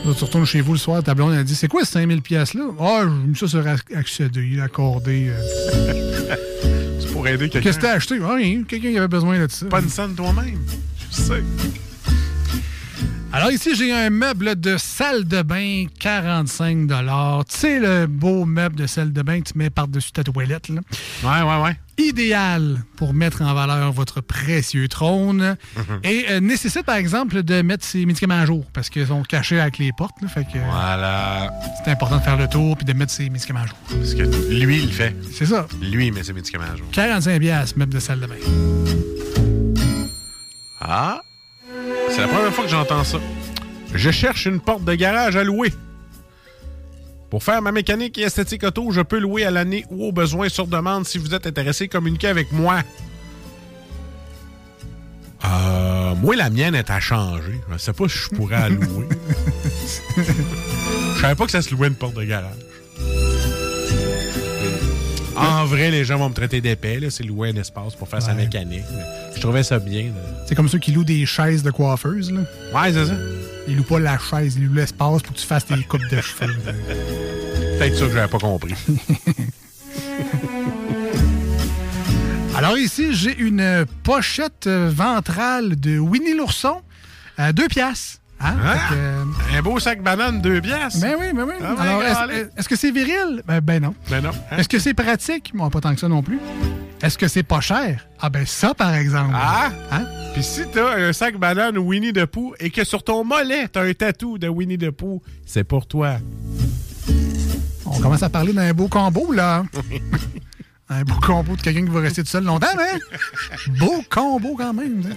Là, tu retournes chez vous le soir, ta blonde elle dit C'est quoi ces 5000 piastres-là? Ah, j'ai mis ça sur ac- accéder, accordé. euh. C'est pour aider quelqu'un. Qu'est-ce que t'as acheté? Ah, Rien, quelqu'un qui avait besoin de ça. Pas une scène toi-même. Je sais. Alors ici, j'ai un meuble de salle de bain, 45 Tu sais, le beau meuble de salle de bain que tu mets par-dessus ta toilette. Là. Ouais, ouais, ouais. Idéal pour mettre en valeur votre précieux trône. Et euh, nécessite, par exemple, de mettre ses médicaments à jour parce qu'ils sont cachés avec les portes. là, fait que euh, Voilà. c'est important de faire le tour puis de mettre ses médicaments à jour. Parce que lui, il le fait. C'est ça. Lui, il met ses médicaments à jour. 45 piastres, meuble de salle de bain. Ah! C'est la première fois que j'entends ça. Je cherche une porte de garage à louer. Pour faire ma mécanique et esthétique auto, je peux louer à l'année ou au besoin sur demande. Si vous êtes intéressé, communiquez avec moi. Euh, moi, la mienne est à changer. Je sais pas si je pourrais la louer. Je savais pas que ça se louait une porte de garage. En vrai, les gens vont me traiter d'épais. là. C'est louer un espace pour faire sa mécanique. Je trouvais ça bien. C'est comme ceux qui louent des chaises de coiffeuse. Là. Ouais, c'est ça. Ils louent pas la chaise, ils louent l'espace pour que tu fasses tes coupes de cheveux. Peut-être ça que j'avais pas compris. Alors ici, j'ai une pochette euh, ventrale de Winnie l'ourson à deux piastres. Hein? Hein? Que, euh, Un beau sac banane, deux pièces. ben oui, ben oui. Ah, Alors, est-ce que c'est viril? Ben, ben non. Ben non. hein? Est-ce que c'est pratique? Bon, pas tant que ça non plus. Est-ce que c'est pas cher? Ah ben ça, par exemple. Ah! Hein? Puis si t'as un sac banane Winnie the Pooh et que sur ton mollet, t'as un tatou de Winnie the Pooh, c'est pour toi. On commence à parler d'un beau combo, là. un beau combo de quelqu'un qui va rester tout seul longtemps, hein? beau combo quand même. hein?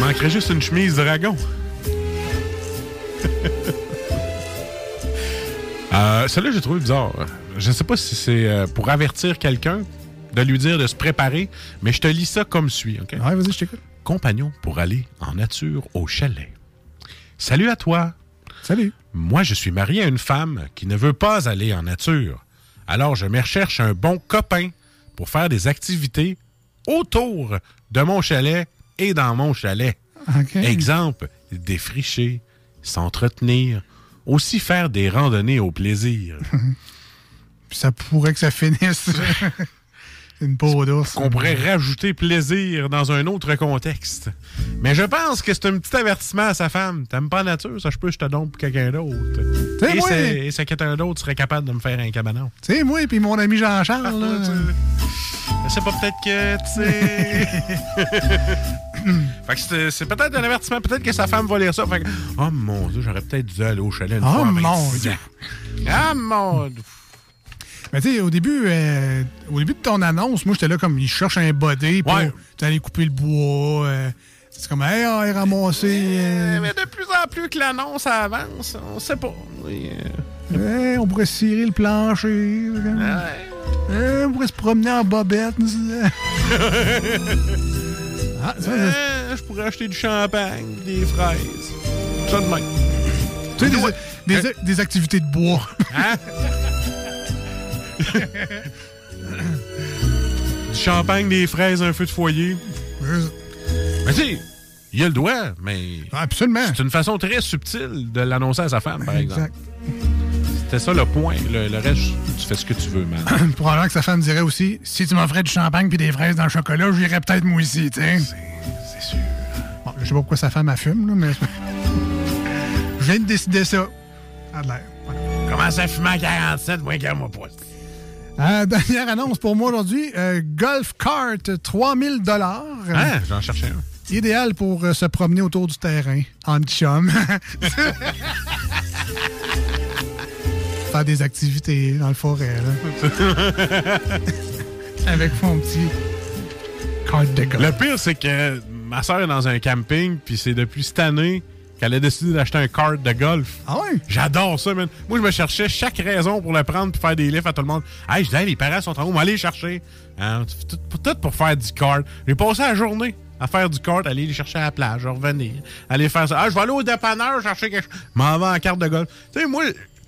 Il manquerait juste une chemise dragon. euh, Celle-là, j'ai trouvé bizarre. Je sais pas si c'est euh, pour avertir quelqu'un, de lui dire de se préparer, mais je te lis ça comme suit, OK? Ouais, vas-y, je t'écoute. Compagnon pour aller en nature au chalet. Salut à toi. Salut. Moi, je suis marié à une femme qui ne veut pas aller en nature. Alors, je me recherche un bon copain pour faire des activités autour de mon chalet et dans mon chalet. Exemple, défricher, s'entretenir, aussi faire des randonnées au plaisir. Ça pourrait que ça finisse. une peau d'ours. Qu'on pourrait rajouter plaisir dans un autre contexte. Mais je pense que c'est un petit avertissement à sa femme. T'aimes pas la nature, ça je peux, je te donne pour quelqu'un d'autre. Et moi- c'est- et c'est quelqu'un d'autre serait capable de me faire un cabanon. Tu sais, moi et puis mon ami Jean-Charles, là. C'est pas peut-être que, tu sais. fait que c'est- peut-être un avertissement. Peut-être que sa femme va lire ça. Fait que, oh mon Dieu, j'aurais peut-être dû aller au chalet une Oh fois mon 26 Dieu. ans. Ah mon Dieu. Mais tu sais, au début, euh, au début de ton annonce, moi, j'étais là comme, il cherche un body pour Ouais. aller couper le bois. euh, c'est comme, hey, on va ramasser. euh, Mais de plus en plus que l'annonce avance, on sait pas. Oui, euh, hey, on pourrait cirer le plancher. Hey, on pourrait se promener en bobette. ah, ça, euh, je pourrais acheter du champagne, des fraises. Ça de même. tu sais, des, des- des activités de bois. Hein? du champagne, des fraises, un feu de foyer. Mais tu sais, il a le doigt, mais. Absolument. C'est une façon très subtile de l'annoncer à sa femme, par exemple. Exact. C'était ça le point. Le, le reste, tu fais ce que tu veux, man. Probablement que sa femme dirait aussi si tu m'offrais du champagne puis des fraises dans le chocolat, j'irais peut-être moi aussi, tu sais. C'est sûr. Bon, je sais pas pourquoi sa femme a fume, là, mais. je viens de décider ça. Ça de l'air. Commence à fumer à 47, moins qu'à moi pas. Euh, dernière annonce pour moi aujourd'hui. euh, Golf Cart, 3000 dollars. Hein? J'en cherchais un. Idéal pour euh, se promener autour du terrain, en chum. Faire des activités dans le forêt, là. Avec mon petit cart de golf. Le pire, c'est que ma soeur est dans un camping, puis c'est depuis cette année qu'elle a décidé d'acheter un kart de golf. Ah ouais? J'adore ça, man. Moi, je me cherchais chaque raison pour le prendre puis faire des lifts à tout le monde. Hey, je dis, hey, les parents sont en haut, va aller les chercher. Hein, tout, pour faire du kart. J'ai passé la journée à faire du kart, aller les chercher à la plage, revenir, aller faire ça. Ah, je vais aller au dépanneur chercher quelque chose. M'en vais en carte de golf. Tu sais, moi,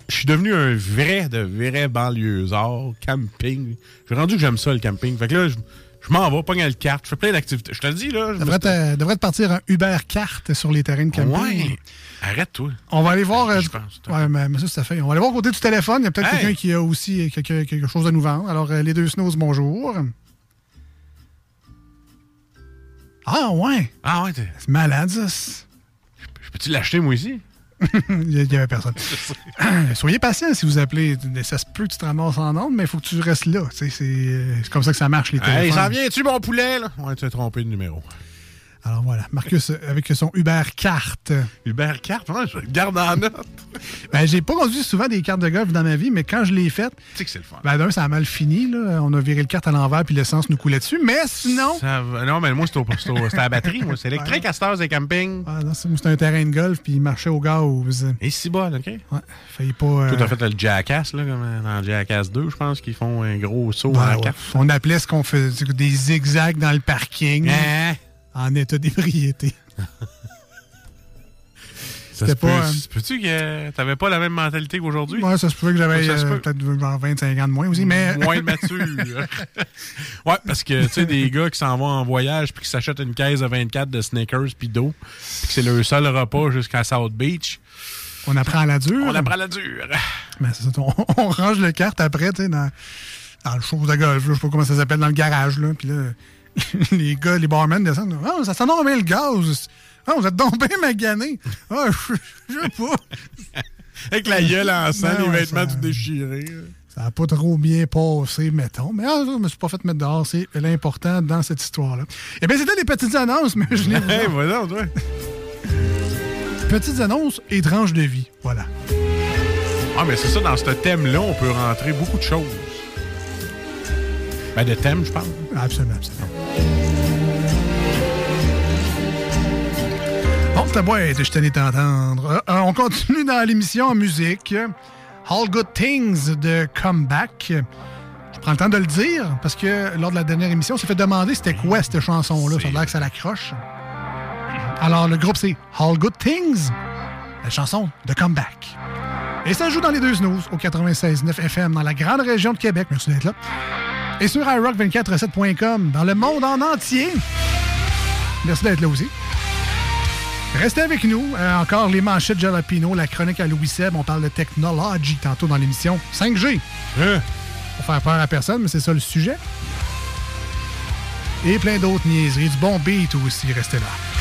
je suis devenu un vrai, de vrai banlieusard, camping. J'ai rendu que j'aime ça, le camping. Fait que là, je, je m'en vais, pogne le carte, je fais plein d'activités. Je te le dis, là. je suis- te, te partir un Uber carte sur les terrains de camping. Ouais. Arrête-toi. On va aller voir. euh, Je pense. ouais, mais, mais ça, c'est fait. On va aller voir côté du téléphone. Il y a peut-être Hey! quelqu'un qui a aussi quelque, quelque chose à nous vendre. Alors, euh, les deux snows, bonjour. Ah, ouais. Ah ouais, t'es- C'est malade, ça. Peux-tu l'acheter, moi, ici? Il n'y avait personne. Soyez patient si vous appelez. Ça se peut que tu te ramasses en ordre, mais il faut que tu restes là. C'est euh, c'est comme ça que ça marche, les téléphones. Hey, s'en viens-tu, mon poulet, là? Ouais, tu as trompé de numéro. Alors voilà, Marcus euh, avec son Uber carte. Uber carte, ouais, je le garde en note. Ben, j'ai pas conduit souvent des cartes de golf dans ma vie, mais quand je l'ai faite, Tu sais que c'est le fun. ben d'un, ça a mal fini. Là. On a viré le carte à l'envers puis l'essence nous coulait dessus. Mais sinon, Ça non, mais moi, c'est à la batterie. Moi, c'est électrique à cette heure, c'est camping. ah, non, c'est c'était un terrain de golf puis il marchait au gaz. Et si bol, OK? Ouais, failli pas. euh, Toi, t'as fait le Jackass, là, comme dans Jackass 2, je pense, qu'ils font un gros saut à ouais. carte. On appelait ce qu'on faisait des zigzags dans le parking Hein? En état d'ébriété. Ça se pas, Peux-tu que t'avais pas la même mentalité qu'aujourd'hui? Ouais, ça se pouvait que j'avais euh, peut. peut-être genre 25 ans de moins aussi, mais. Moins mature. ouais, parce que, tu sais, des gars qui s'en vont en voyage puis qui s'achètent une caisse de 24 de Snickers puis d'eau, puis que c'est leur seul repas jusqu'à South Beach, On apprend à la dure. on apprend la dure. Ben, c'est ça, on, on range le carte après, tu sais, dans, dans le show de golf, je sais pas comment ça s'appelle, dans le garage, là. Puis là, les gars, les barmen descendent. Ah, ça sent donc bien le gaz. Ah, vous êtes donc bien magané. Ah, je je sais pas. Avec la gueule en sang, Ben les ouais, vêtements ça- tout déchirés. Ça n'a pas trop bien passé, mettons. Mais ah, je me suis pas fait mettre dehors. C'est l'important dans cette histoire-là. Eh bien, c'était des petites annonces, mais je les Hey, voilà, toi. Petites annonces et tranches de vie. Voilà. Ah, mais c'est ça, dans ce thème-là, on peut rentrer beaucoup de choses. Ben, de thème, je parle. Absolument, absolument. Bon, ta boîte, je tenais t'entendre. Euh, euh, on continue dans l'émission en musique. All Good Things de Comeback. Je prends le temps de le dire parce que lors de la dernière émission, on s'est fait demander c'était quoi cette chanson-là. Ça a l'air que ça l'accroche. Alors, le groupe, c'est All Good Things, la chanson de Comeback. Et ça joue dans les deux snooze au 96.9 FM dans la grande région de Québec. Merci d'être là. Et sur iRock247.com dans le monde en entier. Merci d'être là aussi. Restez avec nous. Euh, encore les manchettes Jalapino, la chronique à Louis Seb. On parle de technologie tantôt dans l'émission 5G. Hein? Pour faire peur à personne, mais c'est ça le sujet. Et plein d'autres niaiseries. Du bon beat aussi. Restez là.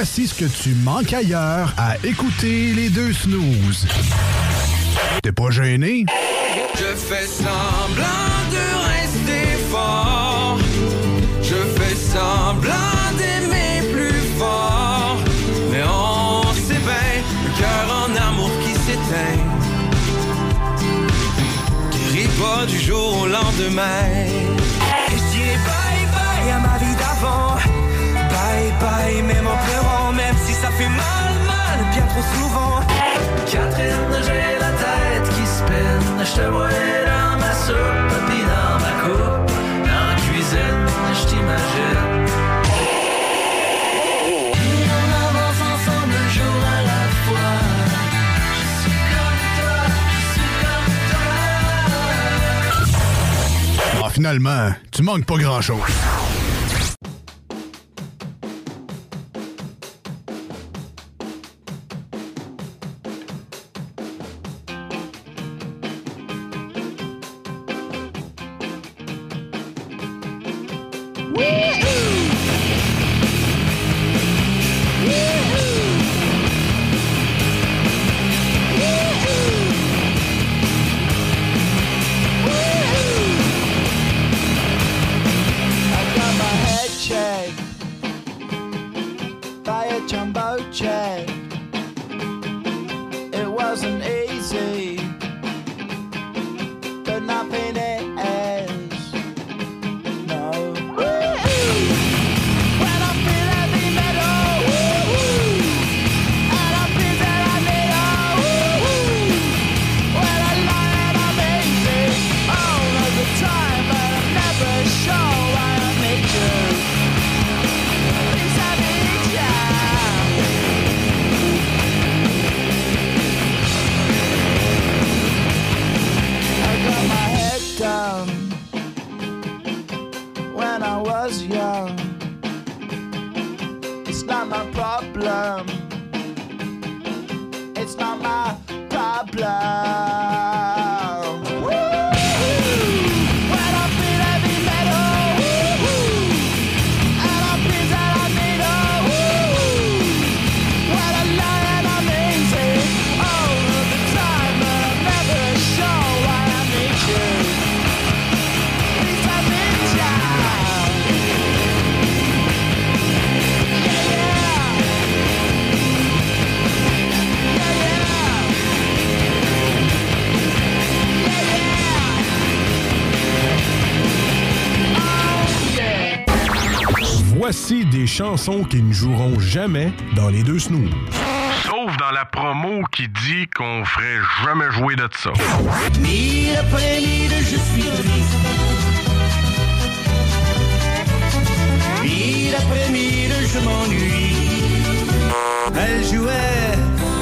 Voici ce que tu manques ailleurs à écouter les deux snooze. T'es pas gêné? Je fais semblant de rester fort. Je fais semblant d'aimer plus fort. Mais on sait bien, le cœur en amour qui s'éteint. Guérit pas du jour au lendemain. Je te vois dans ma soupe, puis dans ma coupe. Dans la cuisine, je t'imagine. Et on avance ensemble jour à la fois. Je suis comme toi, je suis comme toi. Ah, finalement, tu manques pas grand-chose. Chansons qui ne joueront jamais dans les deux snooze. Sauf dans la promo qui dit qu'on ferait jamais jouer de ça. Mille après mille, je suis triste. Mille après mille, je m'ennuie. Elle jouait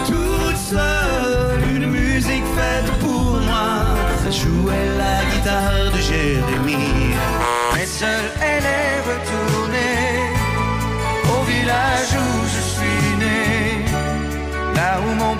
toute seule une musique faite pour moi. Elle jouait la guitare de Jérémie. Mais seule, elle est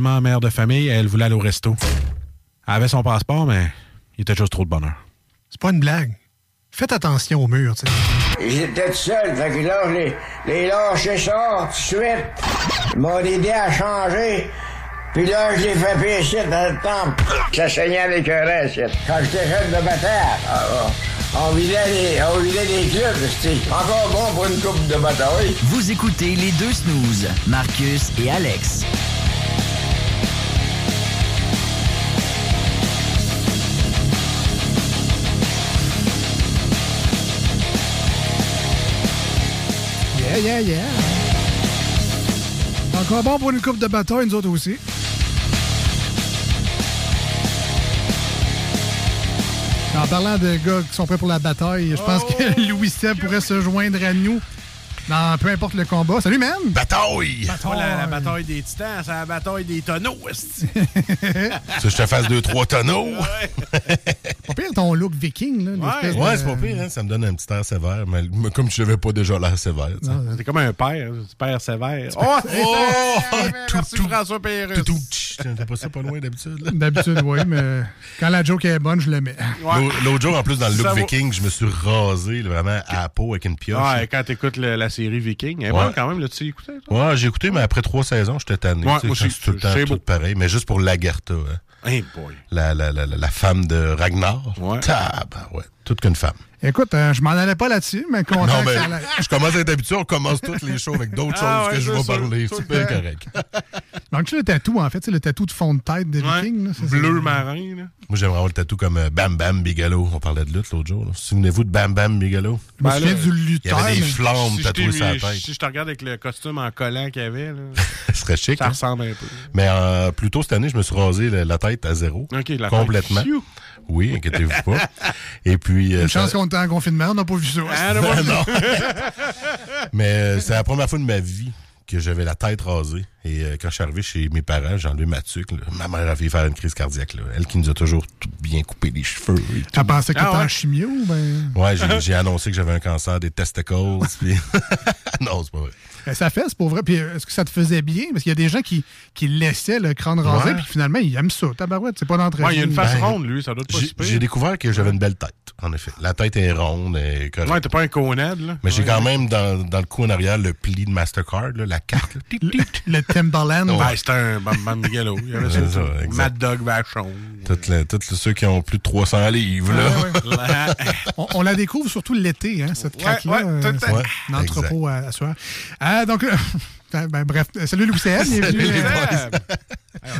Mère de famille. Elle voulait aller au resto. Elle avait son passeport, mais il était juste trop de bonheur. C'est pas une blague. Faites attention au mur, tu sais. J'étais tout seul, fait que là, je les, les lâché ça tout de suite. Ils m'ont aidé à changer. Puis là, je l'ai frappé ici, dans le temple. Ça saignait avec un reste. Quand j'étais jeune de bataille, ah, on vidait les, on vidait les clubs, c'était encore bon pour une coupe de bataille. Vous écoutez les deux snooze, Marcus et Alex. Yeah, yeah, yeah. Encore bon pour une coupe de bataille, nous autres aussi. En parlant de gars qui sont prêts pour la bataille, je pense que Louis Seb pourrait se joindre à nous dans peu importe le combat. Salut, man! Bataille! C'est pas la, la bataille des titans, c'est la bataille des tonneaux. Ça, je te fasse deux, trois tonneaux. Pas pire ton look viking, là. Ouais, de- c'est pas pire, hein? ça me donne un petit air sévère, mais, comme je n'avais pas déjà l'air sévère. C'est comme un père, c'est père sévère. Oh! Oh! François. Tout, tch, T'as pas ça pas loin d'habitude? D'habitude, oui, mais quand la joke est bonne, je le mets. L'au- L'autre jour, en plus, dans le look Ça vaut- viking, je me suis rasé là, vraiment à la peau avec une pioche. Ouais, quand t'écoutes la série Viking, elle Ouais. quand même, là, tu écouté? toi? Ouais, j'ai écouté, mais après trois saisons, j'étais tanné. Ouais, moi c'est tout le temps tout pareil, mais juste pour Lagertha. Hein. Hey boy. La, la, la, la- la femme de Ragnar. Ouais. ouais. Toute qu'une femme. Écoute, euh, je m'en allais pas là-dessus, mais content Non, que mais ça allait. je commence à être habitué. On commence toutes les shows avec d'autres Ah choses ouais, que je vais ça, parler. C'est bien correct. Donc, tu le tatou, en fait, c'est le tatou de fond de tête de Viking. là, ça, c'est- Bleu marin, là. Moi, j'aimerais avoir le tatou comme euh, Bam Bam Bigelow. On parlait de lutte l'autre jour. là. Souvenez-vous de Bam Bam Bigelow? Je me souviens du lutteur. Il y avait des flammes Si je tatouées sur la tête. Si je te regarde avec le costume en collant qu'il y avait, là, Ce serait chic. ça hein? ressemble un peu. Mais euh, plus tôt cette année, je me suis rasé la tête à zéro. Ok, la tête. Complètement. Oui, inquiétez-vous pas. Et puis. Euh, Une ça- chance qu'on était en confinement, on n'a pas vu ça. Ah, non, non. Mais euh, c'est la première fois de ma vie que j'avais la tête rasée. Et euh, quand je suis arrivé chez mes parents, j'ai enlevé ma tuque. là. Ma mère a fait faire une crise cardiaque. là. Elle qui nous a toujours tout bien coupé les cheveux. et tout. Tu pensais que Ah t'étais ouais? en chimio? Ben... Ouais, j'ai j'ai annoncé que j'avais un cancer des testicles. puis- non, c'est pas vrai. Ben, ça fait, c'est pour vrai. Puis euh, est-ce que ça te faisait bien? Parce qu'il y a des gens qui, qui laissaient le crâne rasé, Ouais. puis finalement, ils aiment ça. Tabarouette, c'est pas d'entrée. Ouais, il y a une face Ben, ronde, lui, ça doit être pas J'ai super. j'ai découvert que j'avais une belle tête, en effet. La tête est ronde et correcte. Ouais, t'es pas un conad, là. Mais j'ai quand même dans, dans le cou en arrière le pli de Mastercard, là, la carte. là. Le Timberland. Ouais, c'était un. Il y avait ça. exact. Mad Dog Vachon. Toutes les- toutes les- ceux qui ont plus de 300 livres. Là. on, on la découvre surtout l'été, hein, cette Ouais, craque-là. ouais, temps. Ouais, un entrepôt à, à soir. Ah, donc, euh, ben, bref, euh, salut Louis CM, bienvenue. Salut, les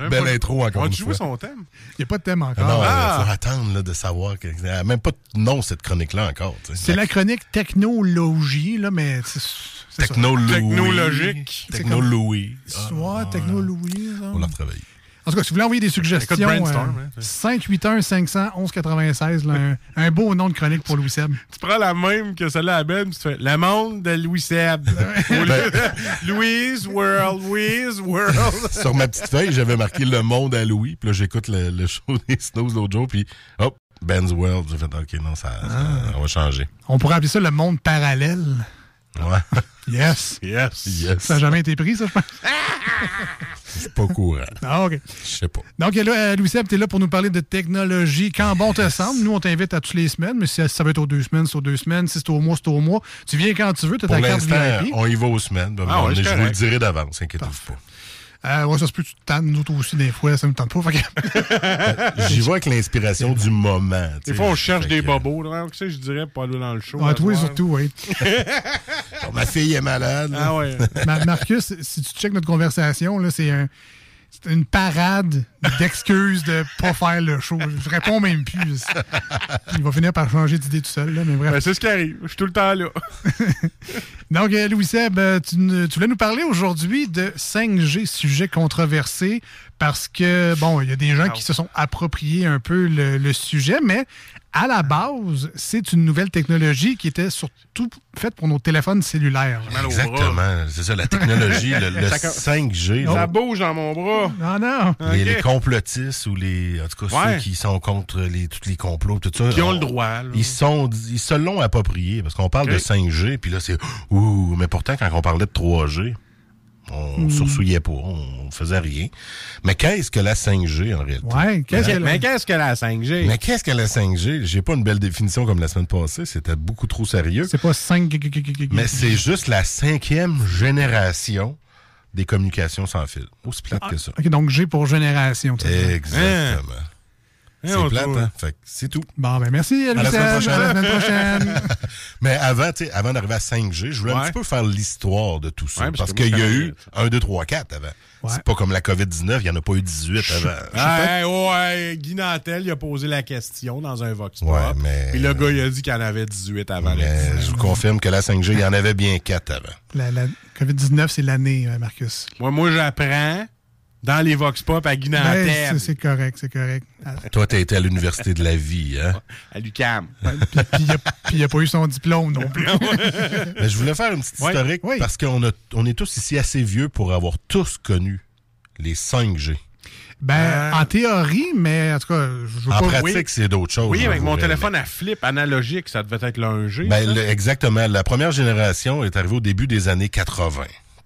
Euh. Belle intro encore On a joué son thème? Il n'y a pas de thème Ah encore. non, il Ah! faut attendre là, de savoir. Que, même pas de nom, cette chronique-là, encore. C'est la chronique technologie, là, mais. Techno-Louis. Technologique. Techno-Louis. Ah, Ouais, techno-louis. ça. on l'a retravaillé. En tout cas, si vous voulez envoyer des suggestions, Écoute, brainstorm, euh, hein, 581 500 1196, là, un, un beau nom de chronique pour Louis Seb. Tu prends la même que celle-là à Ben, puis tu fais Le monde de Louis Seb. Au lieu de Louise World, Louise World. Sur ma petite feuille, j'avais marqué Le Monde à Louis. Puis là, j'écoute le, le show des Snows l'autre jour. Puis hop, Ben's World. J'ai fait, OK, non, ça, ça- on va changer. On pourrait appeler ça le monde parallèle. Ouais. Yes. Yes. Yes. Ça n'a jamais été pris, ça, je pense? Je suis pas au courant. Ah, OK. Je sais pas. Donc, là, euh, Louis Seb, tu es là pour nous parler de technologie. Quand bon te semble, nous, on t'invite à toutes les semaines, mais si ça va être aux deux semaines, c'est aux deux semaines. Si c'est au mois, c'est au mois. Tu viens quand tu veux, tu as Pour ta carte l'instant, VIP. on y va aux semaines. Ben, Ah ouais, c'est je vous le dirai d'avance, inquiétez-vous pas. Euh, ouais, ça se peut, tu te tannes, nous autres aussi, des fois, ça me tente pas. Que- J'y vais avec l'inspiration du moment. Des fois, on cherche des que- bobos. là. Tu sais, je dirais pour aller dans le show. Ouais, à toi, soir. surtout, oui. Bon, ma fille est malade. là. Ah ouais. Ma- Marcus, si tu checkes notre conversation, là, c'est un- c'est une parade d'excuses de pas faire le show. Je réponds même plus. Il va finir par changer d'idée tout seul, là, mais bref. Ben, c'est ce qui arrive. Je suis tout le temps là. Donc, euh, Louis Seb, euh, tu, voulais nous parler aujourd'hui de 5G, sujet controversé, parce que, bon, il y a des gens qui se sont appropriés un peu le, le sujet, mais à la base, c'est une nouvelle technologie qui était surtout faite pour nos téléphones cellulaires. Exactement. C'est ça, la technologie, le, le Ça- 5G. Ça là, bouge dans mon bras. Non, non. les, complotistes ou les. En tout cas, Ouais. ceux qui sont contre les, tous les complots, tout ça. Qui ont on- le droit. là. Ils, sont, ils se l'ont approprié parce qu'on parle de 5G, puis là, c'est. Ouh, mais pourtant, quand on parlait de 3G, On Hmm. sursouillait pas, on faisait rien. Mais qu'est-ce que la 5G en réalité? Ouais, qu'est-ce que la- Mais qu'est-ce que la 5G? Mais qu'est-ce que la 5G? J'ai pas une belle définition comme la semaine passée, c'était beaucoup trop sérieux. C'est pas 5 Mais c'est juste la cinquième génération des communications sans fil. Aussi plate que ça. OK, donc G pour génération. tu sais. Exactement. Hein, C'est plate, hein? Fait que c'est tout. Bon, ben merci, À la semaine prochaine. À la semaine prochaine. Mais avant, tu sais, avant d'arriver à 5G, je voulais un petit peu faire l'histoire de tout ça. Ouais, parce qu'il y a eu 1, 2, 3, 4 avant. Ouais. C'est pas comme la COVID-19, il n'y en a pas eu 18 avant. Ouais, ouais, Guy Nantel, il a posé la question dans un Vox Pop. Ouais, mais- Puis le gars, il a dit qu'il y en avait 18 avant. Mais je vous confirme que la 5G, il y en avait bien 4 avant. La, la COVID-19, c'est l'année, euh, Marcus. Moi, moi j'apprends dans les Vox Pop à Guy Ben, Nantel. c'est- correct, c'est correct. Toi, t'as été à l'université de la vie, hein? à l'UCAM. Puis puis il a- puis il a pas eu son diplôme non plus. Mais je voulais faire une petite Ouais. historique Oui. parce qu'on on est tous ici assez vieux pour avoir tous connu les 5G. Ben, en théorie, mais en tout cas, je veux En pas... pratique, oui. c'est d'autres choses. Oui, là, avec mon téléphone à flip analogique, ça devait être le 1G. Ben, le- exactement. La première génération est arrivée au début des années 80.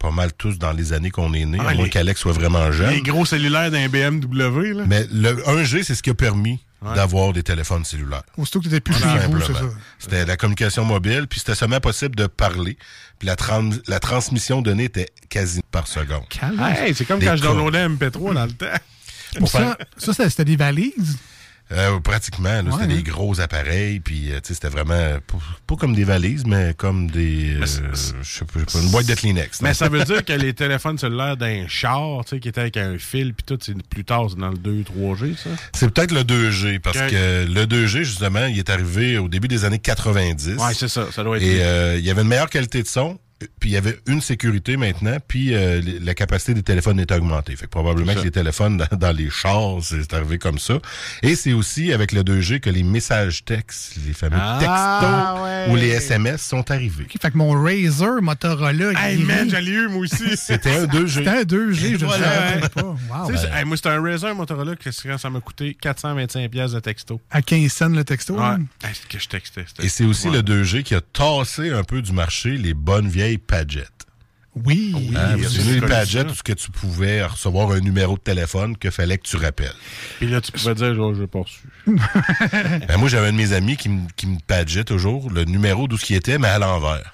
Pas mal tous dans les années qu'on est né, Ah, à moins qu'Alex soit vraiment jeune. les gros cellulaires d'un BMW, là. Mais le 1G, c'est ce qui a permis Ouais. d'avoir des téléphones cellulaires. Aussitôt que tu n'étais plus chez vous, c'est ça. C'était la communication mobile, puis c'était seulement possible de parler. Puis la, tran- la transmission de données était quasi par seconde. Hey, c'est comme Des quand je downloadais MP3 dans le temps. Pour ça, faire- ça, c'était des valises? Euh, pratiquement, là, c'était Ouais, des hein. gros appareils, puis euh, c'était vraiment pas, comme des valises, mais comme des, euh, je sais pas, une boîte de Kleenex. Mais ça veut dire que les téléphones cellulaires d'un char, tu sais, qui étaient avec un fil, puis tout, c'est plus tard, c'est dans le 2 3G, ça? C'est peut-être le 2G, parce que le 2G, justement, il est arrivé au début des années 90. Ouais, c'est ça, ça doit être. Et euh, il y avait une meilleure qualité de son, puis il y avait une sécurité maintenant, puis euh, la capacité des téléphones était augmentée. Fait que probablement que les téléphones dans, dans les chars, c'est arrivé comme ça. Et c'est aussi avec le 2G que les messages textes, les fameux Ah, textos ouais. ou les SMS sont arrivés. Fait que mon Razer Motorola... Hey man, ai eu, moi aussi. C'était un 2G. C'était un 2G, je ne Voilà, savais pas. Wow. Hey, moi, c'était un Razer Motorola que ça m'a coûté 425 pièces de texto. À 15 cents le texto. Ouais. hein? Hey, que je textais. Et c'est aussi Ouais. le 2G qui a tassé un peu du marché les bonnes vieilles Padgett. Oui. Hein, il y a vous des savez, les Padgett, où ce que tu pouvais recevoir un numéro de téléphone que fallait que tu rappelles. Puis là, tu pouvais dire, je n'ai pas reçu. Ben, moi, j'avais un de mes amis qui, me- qui me toujours le numéro d'où ce qui était, mais à l'envers.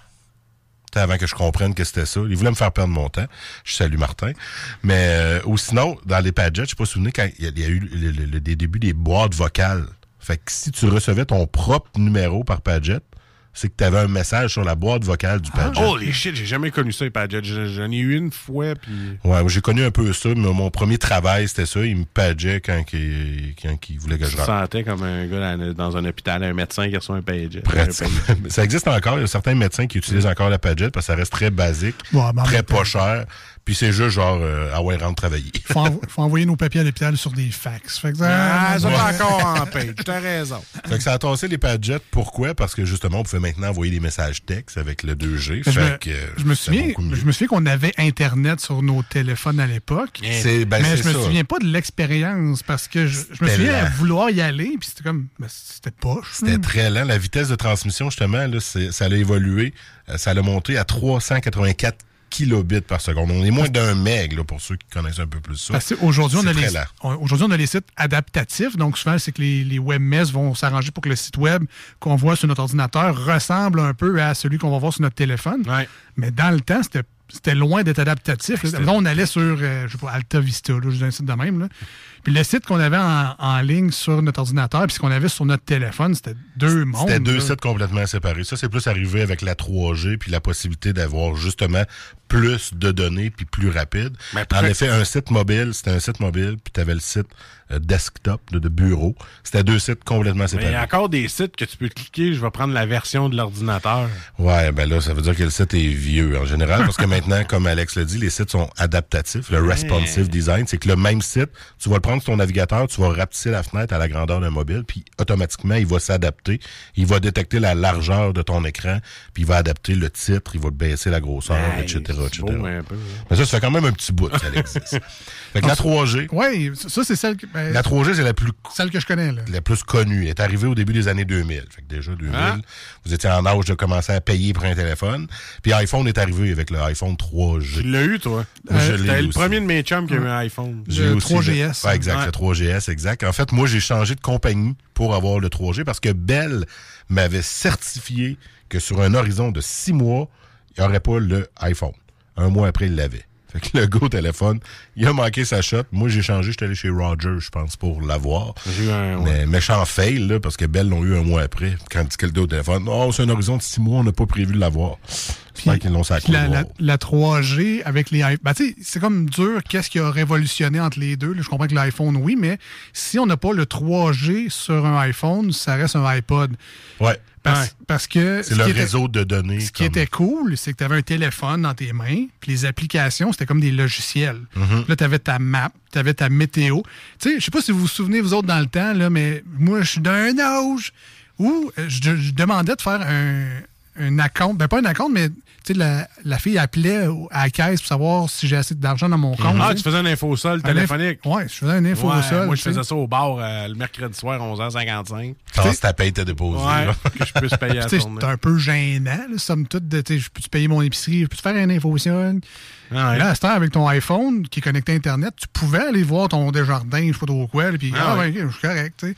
Avant que je comprenne que c'était ça. Il voulait me faire perdre mon temps. Je salue Martin. Mais euh, ou sinon, dans les padgets, je sais pas si vous quand il y a, il y a eu le, le- le- des débuts des boîtes vocales. Fait que si tu recevais ton propre numéro par padget, c'est que tu avais un message sur la boîte vocale du padget. Oh, les shit, j'ai jamais connu ça, les Padgett. J'en ai eu une fois, puis. Ouais, j'ai connu un peu ça, mais mon premier travail, c'était ça. Il me padgeait quand, il, quand il voulait que Je je rentre. sentais comme un gars dans, dans un hôpital, un médecin qui reçoit un Padgett. Padgett. Ça existe encore. Il y a certains médecins qui utilisent encore la Padgett parce que ça reste très basique, Ouais, très pas cher. Puis c'est juste genre, euh, ah ouais, rentre travailler. faut, faut envoyer nos papiers à l'hôpital sur des fax. Fait que Ah, ça va encore en page. T'as raison. fait que ça a tassé les Padgett. Pourquoi? Parce que justement, on pouvait maintenant envoyer des messages textes avec le 2G. Mais je, fait me, que, euh, je me souviens, je me souviens qu'on avait Internet sur nos téléphones à l'époque. C'est- ben, mais je me ça. souviens pas de l'expérience parce que je, je me souviens lent. vouloir y aller, puis c'était comme. ben, c'était poche. C'était Hmm. très lent. La vitesse de transmission, justement, là, ça a évolué. Euh, Ça a monté à 384 kilobits par seconde. On est moins d'un meg, là, pour ceux qui connaissent un peu plus ça. Parce qu'aujourd'hui, on, on- aujourd'hui, on a les sites adaptatifs. Donc, souvent, c'est que les, les webmess vont s'arranger pour que le site web qu'on voit sur notre ordinateur ressemble un peu à celui qu'on va voir sur notre téléphone. Ouais. Mais dans le temps, c'était c'était loin d'être adaptatif. Là, on allait sur, euh, je sais pas, Alta Vista, là, je dis un site de même. Là. Puis le site qu'on avait en, en ligne sur notre ordinateur, puis ce qu'on avait sur notre téléphone, c'était deux mondes. C'était deux là. sites complètement séparés. Ça, c'est plus arrivé avec la 3G puis la possibilité d'avoir justement plus de données puis plus rapide. Mais en effet, un site mobile, c'était un site mobile, puis tu avais le site euh, desktop de, de bureau. C'était deux sites complètement Mais il y séparés. a encore des sites que tu peux cliquer, je vais prendre la version de l'ordinateur. Ouais, ben là, ça veut dire que le site est vieux en général, parce que maintenant, comme Alex l'a dit, les sites sont adaptatifs. Le responsive design, c'est que le même site, tu vas le prendre sur ton navigateur, tu vas rapetisser la fenêtre à la grandeur d'un mobile, puis automatiquement, il va s'adapter. Il va détecter la largeur de ton écran, puis il va adapter le titre, il va baisser la grosseur, Hey, etc., etc. beau, un peu, hein. Mais ça, ça fait quand même un petit bout ça existe. fait que la 3G, Oui, ça, c'est celle, que- ben, la 3G, c'est la plus celle que je connais. Là. la plus connue. Elle est arrivée au début des années 2000. Fait que déjà, 2000, Hein? vous étiez en âge de commencer à payer pour un téléphone. Puis iPhone est arrivé avec le iPhone iPhone 3G. Tu l'as eu, toi? Moi, je l'ai T'es eu le premier de mes chums qui a eu un iPhone. J'ai Le, ouais, exact, Ouais. le 3GS, exact. En fait, moi, j'ai changé de compagnie pour avoir le 3G parce que Bell m'avait certifié que sur un horizon de six mois, il n'y aurait pas le iPhone. Un mois après, il l'avait. Fait que le au téléphone, il a manqué sa shot. Moi, j'ai changé, j'étais allé chez Roger, je pense, pour l'avoir. J'ai eu un. ouais. Mais méchant fail, là, parce que Bell l'ont eu un mois après. Quand dit que le au téléphone, oh, c'est un horizon de six mois, on n'a pas prévu de l'avoir. J'espère qu'ils l'ont sacré. Puis la, la- la 3G avec les iPhones. Ben, c'est comme dur, qu'est-ce qui a révolutionné entre les deux. là. Je comprends que l'iPhone, oui, mais si on n'a pas le 3G sur un iPhone, ça reste un iPod. Ouais. Parce, Ouais. parce que. C'est ce le était- réseau de données. Ce qui était cool, c'est que tu avais un téléphone dans tes mains, puis les applications, c'était comme des logiciels. Mhm. Puis Là, tu avais ta map, tu avais ta météo. Tu sais, je sais pas si vous vous souvenez, vous autres, dans le temps, là, mais moi, je suis d'un âge où euh, je, je demandais de faire un, un account. Ben, pas un account, mais tu sais, la, la fille appelait à la caisse pour savoir si j'ai assez d'argent dans mon compte. Ah, tu tu sais. faisais un infosol téléphonique. inf- Ouais, je faisais un info Ouais, sol. Moi, je faisais ça au bar euh, le mercredi soir, 11h55. Pendant que ta paye était déposée. Ouais, que je puisse payer à. C'est un peu gênant, là, somme toute. de, Je peux-tu payer mon épicerie? Je peux-tu faire un info Ah ouais. Là, à avec ton iPhone qui est connecté à Internet, tu pouvais aller voir ton Desjardins, je sais pas trop quoi, puis Ah ah, ok, je suis correct. tu sais.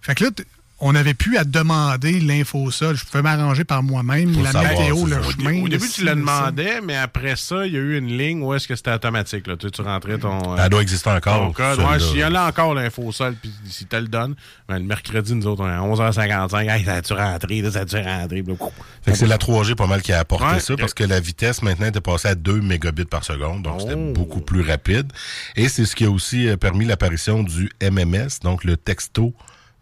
Fait que là, on n'avait plus à demander l'info ça. Je pouvais m'arranger par moi-même, la savoir, météo, le ça. chemin. Au le début, tu le demandais, mais après ça, il y a eu une ligne où est-ce que c'était automatique. Là. Tu, tu rentrais ton. euh, Elle doit exister encore, code. Ouais, s'il y en a encore l'info-sol, puis si tu le donnes, ben, le mercredi, nous autres, on est à 11h55. Hey, ça a-tu rentré? Là, ça a-tu rentré? Puis là, Fait que c'est la 3G pas mal qui a apporté Ouais. ça parce que la vitesse maintenant était passée à 2 mégabits par seconde, donc c'était Oh. beaucoup plus rapide. Et c'est ce qui a aussi euh, permis l'apparition du MMS, donc le texto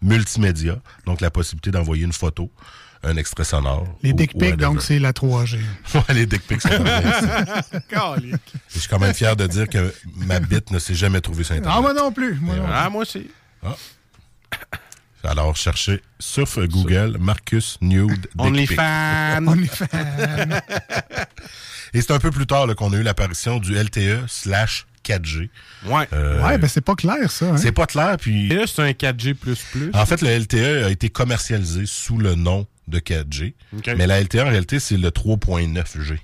multimédia, donc la possibilité d'envoyer une photo, un extrait sonore. Les ou- dick pics, donc c'est la 3G. Ouais, les dick pics, c'est. Je suis quand même fier de dire que ma bite ne s'est jamais trouvée sur Internet. Ah, moi non plus. Moi non Ah, moi aussi. Alors, cherchez sur Google Marcus Nude. OnlyFans. OnlyFans. Et c'est un peu plus tard qu'on a eu l'apparition du LTE slash 4G. Ouais. Euh, Ouais, ben c'est pas clair, ça. hein. C'est pas clair, puis... Et là, c'est un 4G. En fait, le LTE a été commercialisé sous le nom de 4G. OK. Mais la LTE, en réalité, c'est le 3.9G.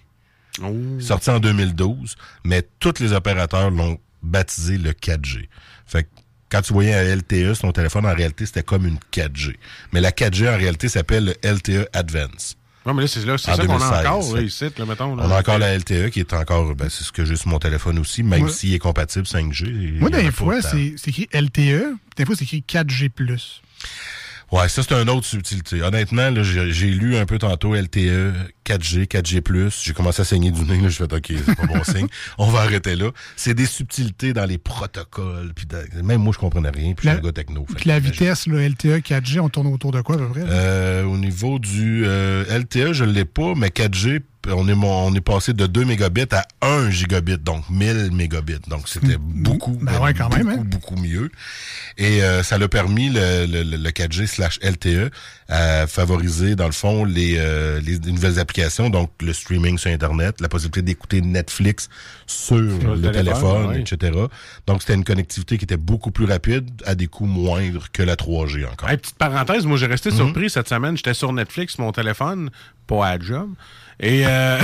Oh. Sorti en 2012, mais tous les opérateurs l'ont baptisé le 4G. Fait que quand tu voyais un LTE sur ton téléphone, en réalité, c'était comme une 4G. Mais la 4G, en réalité, s'appelle le LTE Advance. Ouais, mais là, c'est là, c'est En ça qu'on a 2016, encore, là, fait. ici, là, mettons. Là. On a encore la LTE qui est encore, ben, c'est ce que j'ai sur mon téléphone aussi, même Ouais. s'il est compatible 5G. il Moi, a des fois, c'est écrit LTE, des fois, c'est écrit 4G. Ouais, ça, c'est une autre subtilité. Honnêtement, là, j'ai j'ai lu un peu tantôt LTE, 4G, 4G+. J'ai commencé à saigner du nez. Là, je fais OK, c'est pas bon signe. On va arrêter là. C'est des subtilités dans les protocoles. Puis dans- même moi, je comprenais rien. Puis je suis La- un gars techno. fait la vitesse, le LTE, 4G, on tourne autour de quoi, à peu près? Euh, au niveau du euh, LTE, je l'ai pas, mais 4G, on est, mon- on est passé de 2 mégabits à 1 gigabit, donc 1000 mégabits. Donc, c'était beaucoup, Ben ouais, quand même, beaucoup, hein. beaucoup mieux. Et euh, ça l'a permis, le, le, le- le 4G slash LTE, à favoriser, dans le fond, les, euh, les, les nouvelles applications, donc le streaming sur Internet, la possibilité d'écouter Netflix sur le, le téléphone, ouais. etc. Donc, c'était une connectivité qui était beaucoup plus rapide, à des coûts moindres que la 3G encore. Hey, petite parenthèse, moi j'ai resté Mhm. surpris cette semaine. J'étais sur Netflix, mon téléphone, pas à job. Et euh...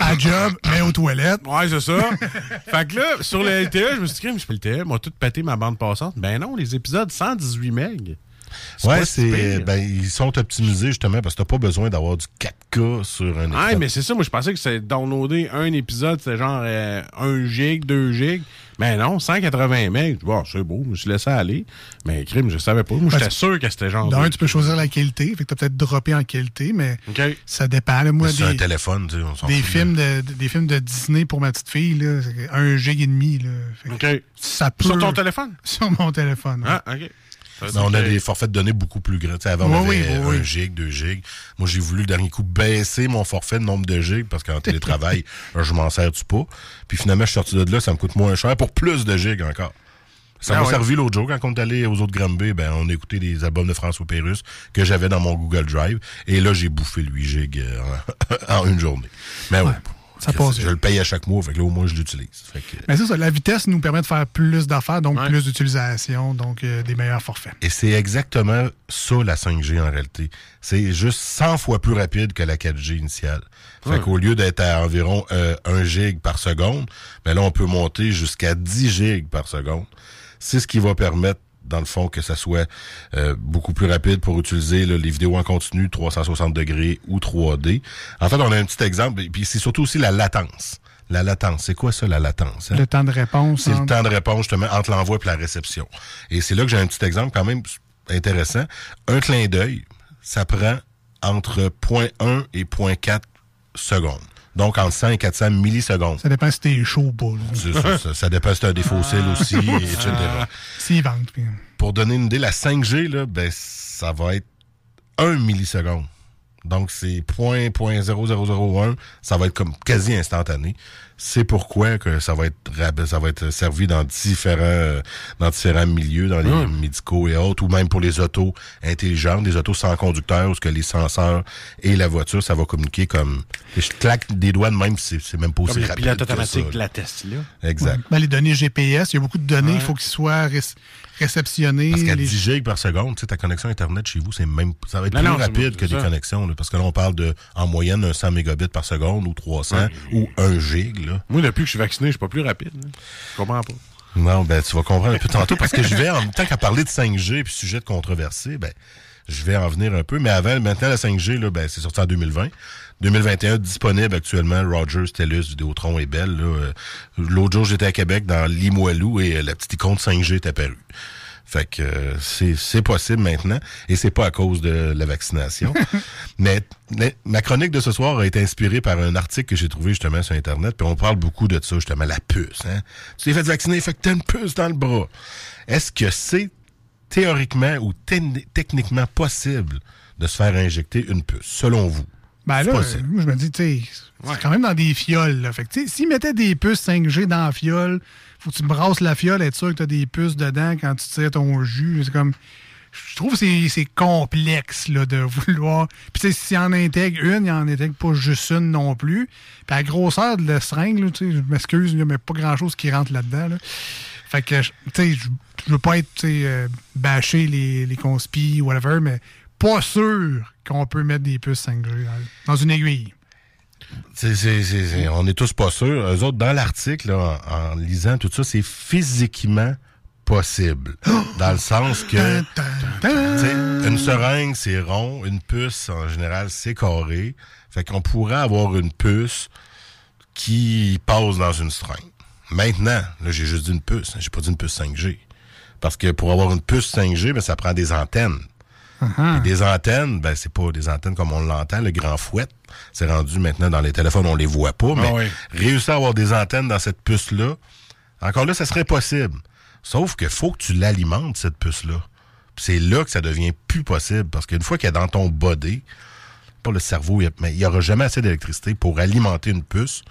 à job, mais aux toilettes. Ouais, c'est ça. fait que là, sur le LTE, je me suis dit, je peux le LTE, m'a tout pété ma bande passante. Ben non, les épisodes 118 MB. Ouais, c'est ben ils sont optimisés justement parce que t'as pas besoin d'avoir du 4K sur un écran. Ouais, mais c'est ça, moi je pensais que c'était downloader un épisode, c'était genre euh, 1 gig, 2 gig. Mais non, 180 MB. Bon, c'est beau, je me suis laissé aller. Mais crime, je savais pas. Moi, Ben, j'étais sûr que c'était genre. D'un, tu peux choisir la qualité, fait que t'as peut-être droppé en qualité, mais ça dépend. là. Moi, sur un des, téléphone, tu sais, on s'en des fout, films de, de- des films de Disney pour ma petite fille, là, c'est un gig et demi. Là. Fait que. Ça peut... Sur ton téléphone? Sur mon téléphone. ouais. Ah, OK. On a des forfaits de données beaucoup plus grands. Tu sais, avant, on Oui, avait oui, oui, 1 oui. gig, 2 gigs. Moi, j'ai voulu le dernier coup baisser mon forfait de nombre de gigs parce qu'en télétravail, je m'en sers-tu pas? Puis finalement, je suis sorti de là, ça me coûte moins cher pour plus de gigs encore. Ça Ah m'a ouais. servi l'autre jour quand on est allé aux autres Granby, ben on écoutait des albums de François Pérusse que j'avais dans mon Google Drive et là j'ai bouffé le 8 gigs euh, en, en une journée. Mais ouais. Ça que passe Je le paye à chaque mois, fait que là, au moins, je l'utilise. Que- Mais c'est ça, la vitesse nous permet de faire plus d'affaires, donc plus d'utilisation, donc euh, des meilleurs forfaits. Et c'est exactement ça, la 5G, en réalité. C'est juste 100 fois plus rapide que la 4G initiale. Fait Ouais. qu'au lieu d'être à environ euh, 1 gig par seconde, ben là, on peut monter jusqu'à 10 gigs par seconde. C'est ce qui va permettre dans le fond, que ça soit euh, beaucoup plus rapide pour utiliser là, les vidéos en continu 360 degrés ou 3D. En fait, on a un petit exemple, et puis c'est surtout aussi la latence. La latence, c'est quoi ça, la latence? hein? Le temps de réponse. C'est le temps de réponse justement entre l'envoi et la réception. Et c'est là que j'ai un petit exemple quand même intéressant. Un clin d'œil, ça prend entre 0.1 et 0.4 secondes. Donc entre 100 et 400 millisecondes. Ça dépend si t'es chaud ou pas. C'est ça, ça, ça dépend si t'as des fossiles aussi, etc. S'ils vendent. puis- Pour donner une idée, la 5G, là, ben, ça va être 1 milliseconde. Donc, c'est 0.0001. Ça va être comme quasi instantané. C'est pourquoi que ça va être ça va être servi dans différents dans différents milieux, dans les médicaux et autres, ou même pour les autos intelligentes, des autos sans conducteur, où ce que les senseurs et la voiture, ça va communiquer comme. Je claque des doigts de même, c'est c'est même pas aussi Comme le rapide. pilote que automatique ça, de la Tesla. Exact. Ben, les données GPS, il y a beaucoup de données, il Ouais. faut qu'ils soient ré- réceptionnés. Parce qu'à les- 10 gigs par seconde, tu sais, ta connexion Internet chez vous, c'est même, ça va être Non, plus non, rapide que des connexions. là, parce que là, on parle de, en moyenne, un 100 mégabits par seconde ou 300 ou 1 gig. Là. Moi, depuis que je suis vacciné, je suis pas plus rapide. là. Je comprends pas. Non, ben, tu vas comprendre un peu tantôt parce que je vais, en même temps qu'à parler de 5G puis sujet de controversé, ben, je vais en venir un peu. Mais avant, maintenant, la 5G, là, ben, c'est sorti en 2020. 2021, disponible actuellement, Rogers, TELUS, Vidéotron et Bell. Euh, L'autre jour, j'étais à Québec dans Limoilou et euh, la petite icône 5G est apparue. Fait que euh, c'est c'est possible maintenant et c'est pas à cause de la vaccination. mais, mais ma chronique de ce soir a été inspirée par un article que j'ai trouvé justement sur Internet. Puis on parle beaucoup de ça, justement, la puce. Hein? Tu t'es fait vacciner, fait que t'as une puce dans le bras. Est-ce que c'est théoriquement ou te- techniquement possible de se faire injecter une puce, selon vous? Ben là, possible. moi, je me dis, tu sais, c'est quand même dans des fioles. Là. Fait que, s'ils mettaient des puces 5G dans la fiole, faut que tu brasses la fiole, être sûr que tu as des puces dedans quand tu tires ton jus. C'est comme. Je trouve que c'est- complexe là, de vouloir. Puis, tu sais, s'il en intègre une, il en intègre pas juste une non plus. Puis, la grosseur de la seringue, là, tu sais, je m'excuse, il n'y a pas grand-chose qui rentre là-dedans. là. Fait que, tu sais, je veux pas être, tu sais, euh, bâcher les, les conspis ou whatever, mais pas sûr qu'on peut mettre des puces 5G dans, une aiguille. C'est- c'est- c'est- on est tous pas sûrs. Eux autres, dans l'article, en, en lisant tout ça, c'est physiquement possible. dans le sens que une seringue, c'est rond. Une puce, en général, c'est carré. Fait qu'on pourrait avoir une puce qui passe dans une seringue. Maintenant, là, j'ai juste dit une puce. J'ai pas dit une puce 5G. Parce que pour avoir une puce 5G, ben, ça prend des antennes. Puis des antennes, ben c'est pas des antennes comme on l'entend, le grand fouette. C'est rendu maintenant dans les téléphones, on les voit pas, mais Ah oui. réussir à avoir des antennes dans cette puce-là, encore là, ça serait possible. Sauf que faut que tu l'alimentes, cette puce-là. C'est là que ça devient plus possible, parce qu'une fois qu'elle est dans ton body, pas le cerveau, mais il n'y aura jamais assez d'électricité pour alimenter une puce,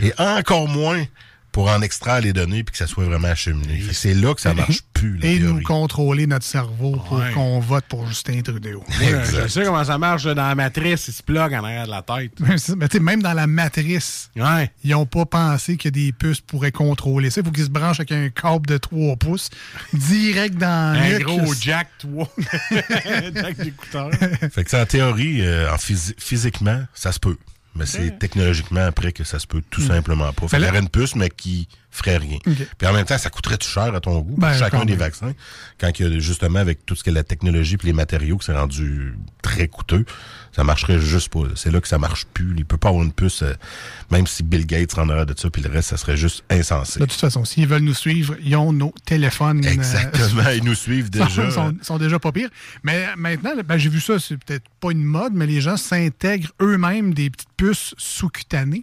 et encore moins pour en extraire les données puis que ça soit vraiment acheminé. C'est là que ça marche plus, la Et nous contrôler notre cerveau pour Ouais. qu'on vote pour Justin Trudeau. Je sais comment ça marche dans la matrice, il se plug en arrière de la tête. Mais tu sais, même dans la matrice, Ouais. ils n'ont pas pensé que des puces pourraient contrôler ça. Il faut qu'ils se branchent avec un câble de 3 pouces direct dans le Un gros jack, toi. jack d'écouteur. Fait que ça, en théorie, euh, en physi- physiquement, ça se peut. Mais c'est technologiquement après que ça se peut tout simplement pas. Fait là- une puce, mais qui ferait rien. Puis en même temps, ça coûterait tout cher à ton goût, pour Ben, chacun des vaccins. Quand il y a justement avec tout ce qui est la technologie puis les matériaux qui s'est rendu très coûteux, ça marcherait juste pas. C'est là que ça marche plus. Il peut pas avoir une puce, euh, même si Bill Gates rendrait de ça, puis le reste, ça serait juste insensé. De toute façon, s'ils veulent nous suivre, ils ont nos téléphones. euh, Exactement, ils nous suivent déjà. Ils sont, sont déjà pas pires. Mais maintenant, ben, j'ai vu ça, c'est peut-être pas une mode, mais les gens s'intègrent eux-mêmes des petites puces sous-cutanées.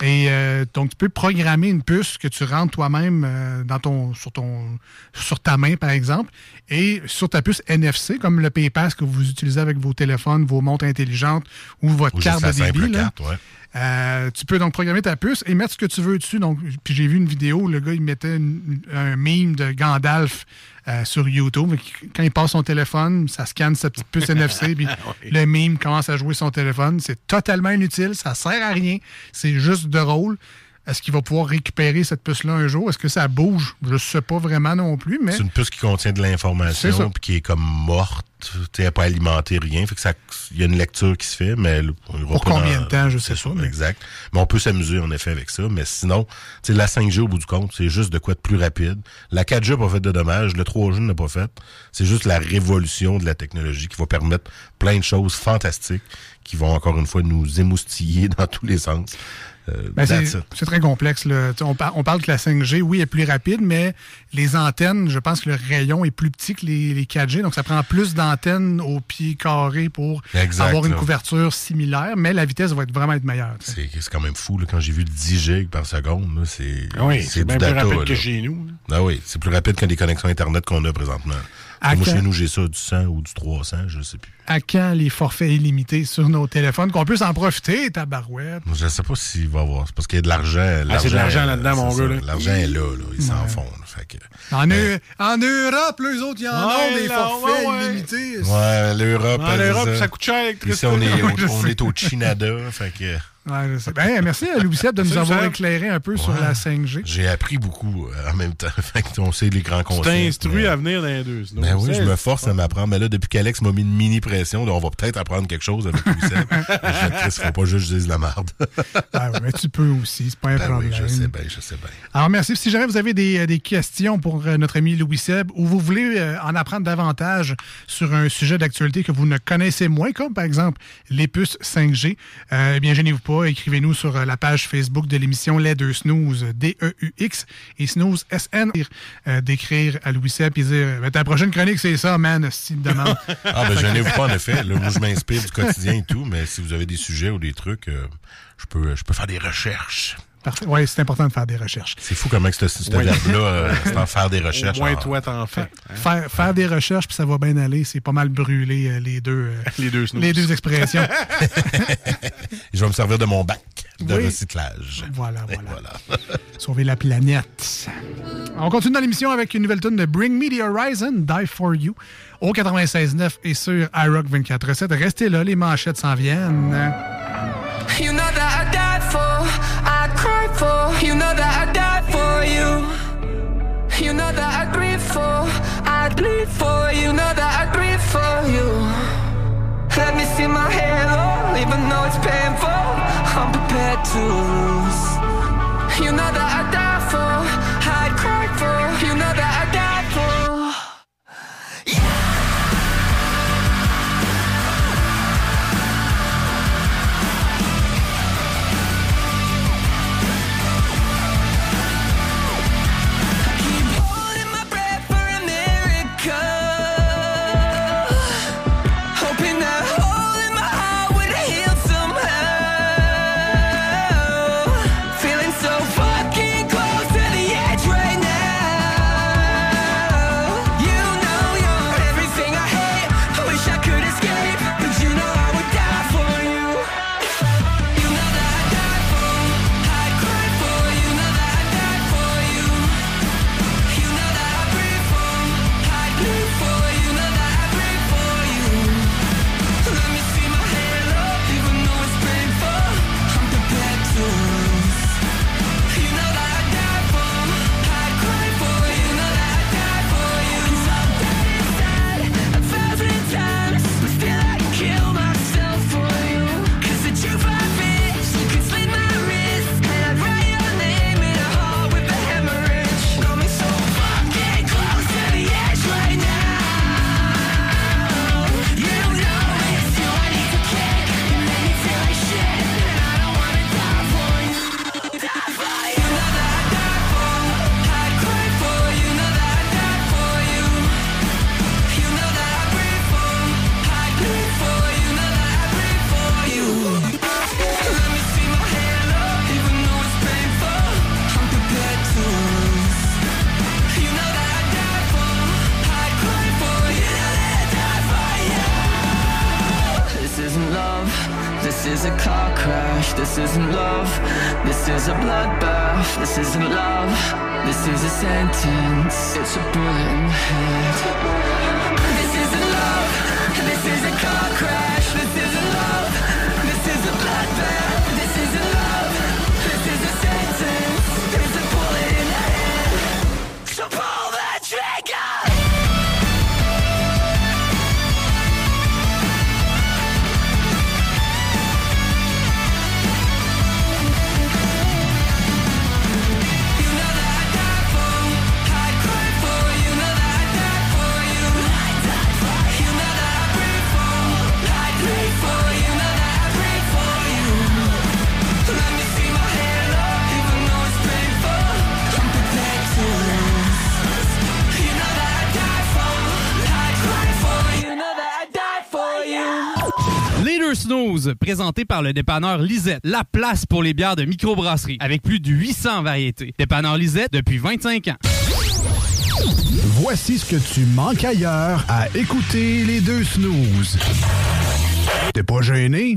Et euh, donc, tu peux programmer une puce que tu rentres toi-même euh, dans ton, sur, ton, sur ta main, par exemple, et sur ta puce NFC, comme le PayPass que vous utilisez avec vos téléphones, vos montres intelligentes ou votre Ou carte de débit. là. carte, ouais. Euh, tu peux donc programmer ta puce et mettre ce que tu veux dessus. Donc, puis j'ai vu une vidéo, le gars, il mettait une- un meme de Gandalf euh, sur YouTube. Quand il passe son téléphone, ça scanne sa petite puce NFC, puis le mime commence à jouer son téléphone. C'est totalement inutile, ça sert à rien. C'est juste drôle. Est-ce qu'il va pouvoir récupérer cette puce-là un jour? Est-ce que ça bouge? Je ne sais pas vraiment non plus, mais C'est une puce qui contient de l'information puis qui est comme morte. Tu sais, elle n'a pas alimenté rien. Fait que ça, il y a une lecture qui se fait, mais on Pour pas combien dans- de temps, je sais ça, mais- Exact. Mais on peut s'amuser en effet avec ça. Mais sinon, la 5G au bout du compte, c'est juste de quoi de plus rapide. La 4G n'a pas fait de dommages. Le 3G n'a pas fait. C'est juste la révolution de la technologie qui va permettre plein de choses fantastiques qui vont encore une fois nous émoustiller dans tous les sens. Euh, Ben, c'est très complexe. là. On, par- on parle que la 5G, oui, est plus rapide, mais les antennes, je pense que le rayon est plus petit que les, les 4G. Donc, ça prend plus d'antennes au pied carré pour Exact, avoir une là. couverture similaire, mais la vitesse va être vraiment être meilleure. C'est quand même fou, là, quand j'ai vu 10 gigs par seconde, c'est oui, c'est du bien plus data, rapide là. que chez nous. Ah oui, c'est plus rapide que les connexions Internet qu'on a présentement. À Moi, quand- chez nous, j'ai ça du 100 ou du 300, je sais plus. À quand les forfaits illimités sur nos téléphones, qu'on puisse en profiter, tabarouette? Je sais pas s'il va y avoir. C'est parce qu'il y a de l'argent. Ah, c'est de l'argent là-dedans, mon gars, là. L'argent est là, là. Ils s'en font. là. Fait que, En, en Europe, les autres, il y en Ouais, ont des forfaits ouais, ouais. illimités. ouais, l'Europe. En Europe, ça coûte cher, Ici, on est, Ouais, on sais. est au Chinada. fait que Ouais, je sais. Ben, merci à Louis Seb de nous avoir éclairé un peu sur la 5G. j'ai appris beaucoup euh, en même temps. on sait les grands Tu concepts. t'es instruit mais- à venir dans les deux. Ben oui, je me force à m'apprendre. Mais là, depuis qu'Alex m'a mis une mini pression, là, on va peut-être apprendre quelque chose avec Louis Seb. Je ne faut pas juste que je dise la marde. Ah mais tu peux aussi, c'est pas un Ben oui, problème. je sais bien, je sais bien. Alors, merci. Si jamais vous avez des, euh, des questions pour euh, notre ami Louis Seb ou vous voulez euh, en apprendre davantage sur un sujet d'actualité que vous ne connaissez moins, comme par exemple les puces 5G, euh, eh bien, gênez-vous pas. Écrivez-nous sur euh, la page Facebook de l'émission Les Deux Snooze, D-E-U-X, et Snooze, S-N, euh, d'écrire à Louis Seb et dire Ben, Ta prochaine chronique, c'est ça, man, si te demande. Ah, ben, gênez-vous pas, en effet. Là, moi, je m'inspire du quotidien et tout, mais si vous avez des sujets ou des trucs, euh, je, peux, je peux faire des recherches. Parfait. Oui, c'est important de faire des recherches. C'est fou comment que ce, ce Oui. verbe-là, euh, c'est en faire des recherches. moins, en- toi, t'en fais. hein. Faire, faire des recherches, puis ça va bien aller. C'est pas mal brûlé, euh, les deux, euh, Les deux les deux expressions. Je vais me servir de mon bac de Oui. recyclage. Voilà, Et voilà. Sauver la planète. On continue dans l'émission avec une nouvelle tune de Bring Me the Horizon, Die for You, au 96.9 et sur iRock 24.7. Restez là, les manchettes s'en viennent. You know it's painful. I'm prepared to lose. You know that I présenté par le dépanneur Lisette, la place pour les bières de microbrasserie, avec plus de 800 variétés. Dépanneur Lisette depuis 25 ans. Voici ce que tu manques ailleurs à écouter les deux snooze. T'es pas gêné?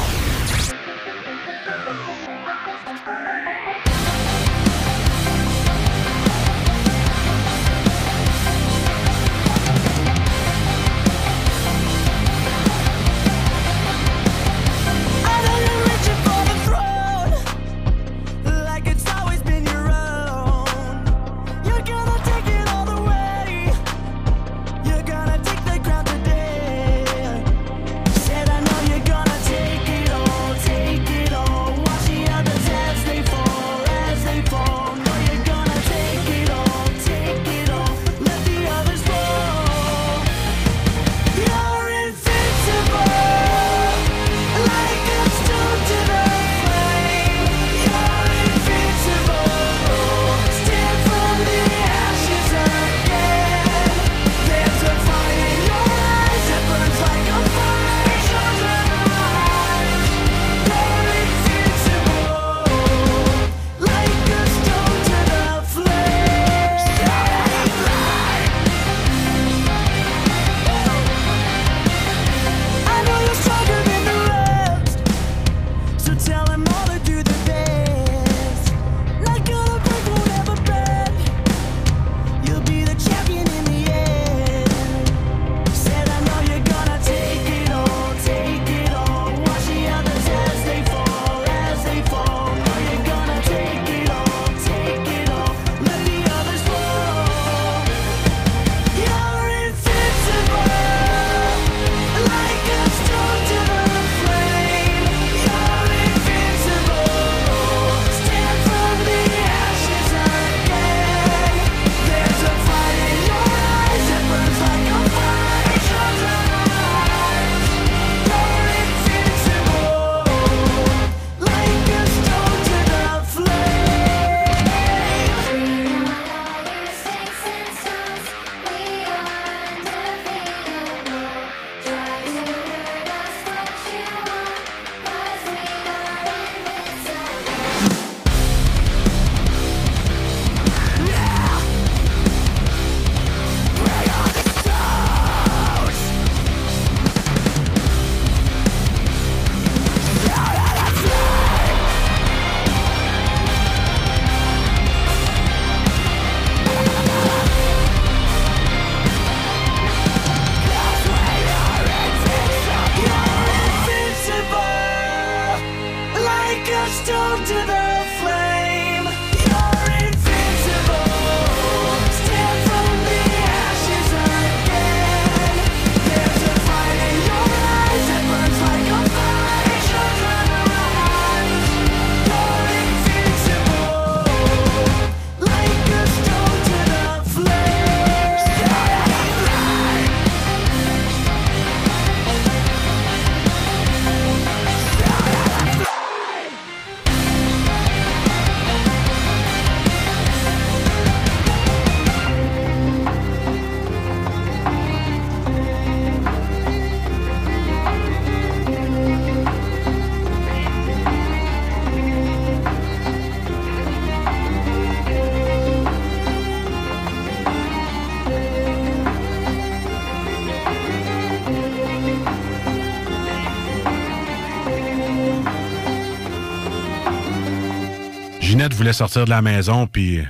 voulais sortir de la maison, puis.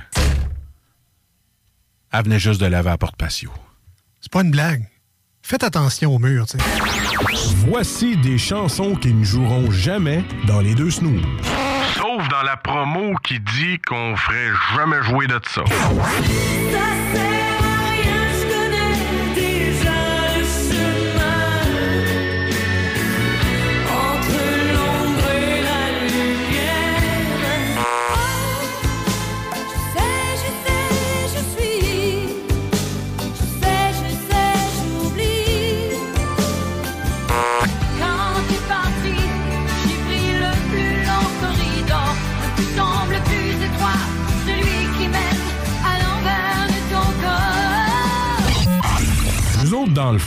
Elle venait juste de laver à porte patio. C'est pas une blague. Faites attention au mur, tu sais. Voici des chansons qui ne joueront jamais dans les deux snooze. Sauf dans la promo qui dit qu'on ferait jamais jouer de ça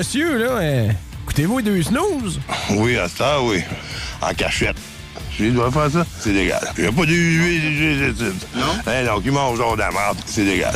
monsieur, là, hein. écoutez-vous deux snooze? Oui, à ça, oui. En cachette. Je dois faire ça, c'est légal. Il n'y a pas de... Non? Hein, donc, il mange de la merde, c'est légal.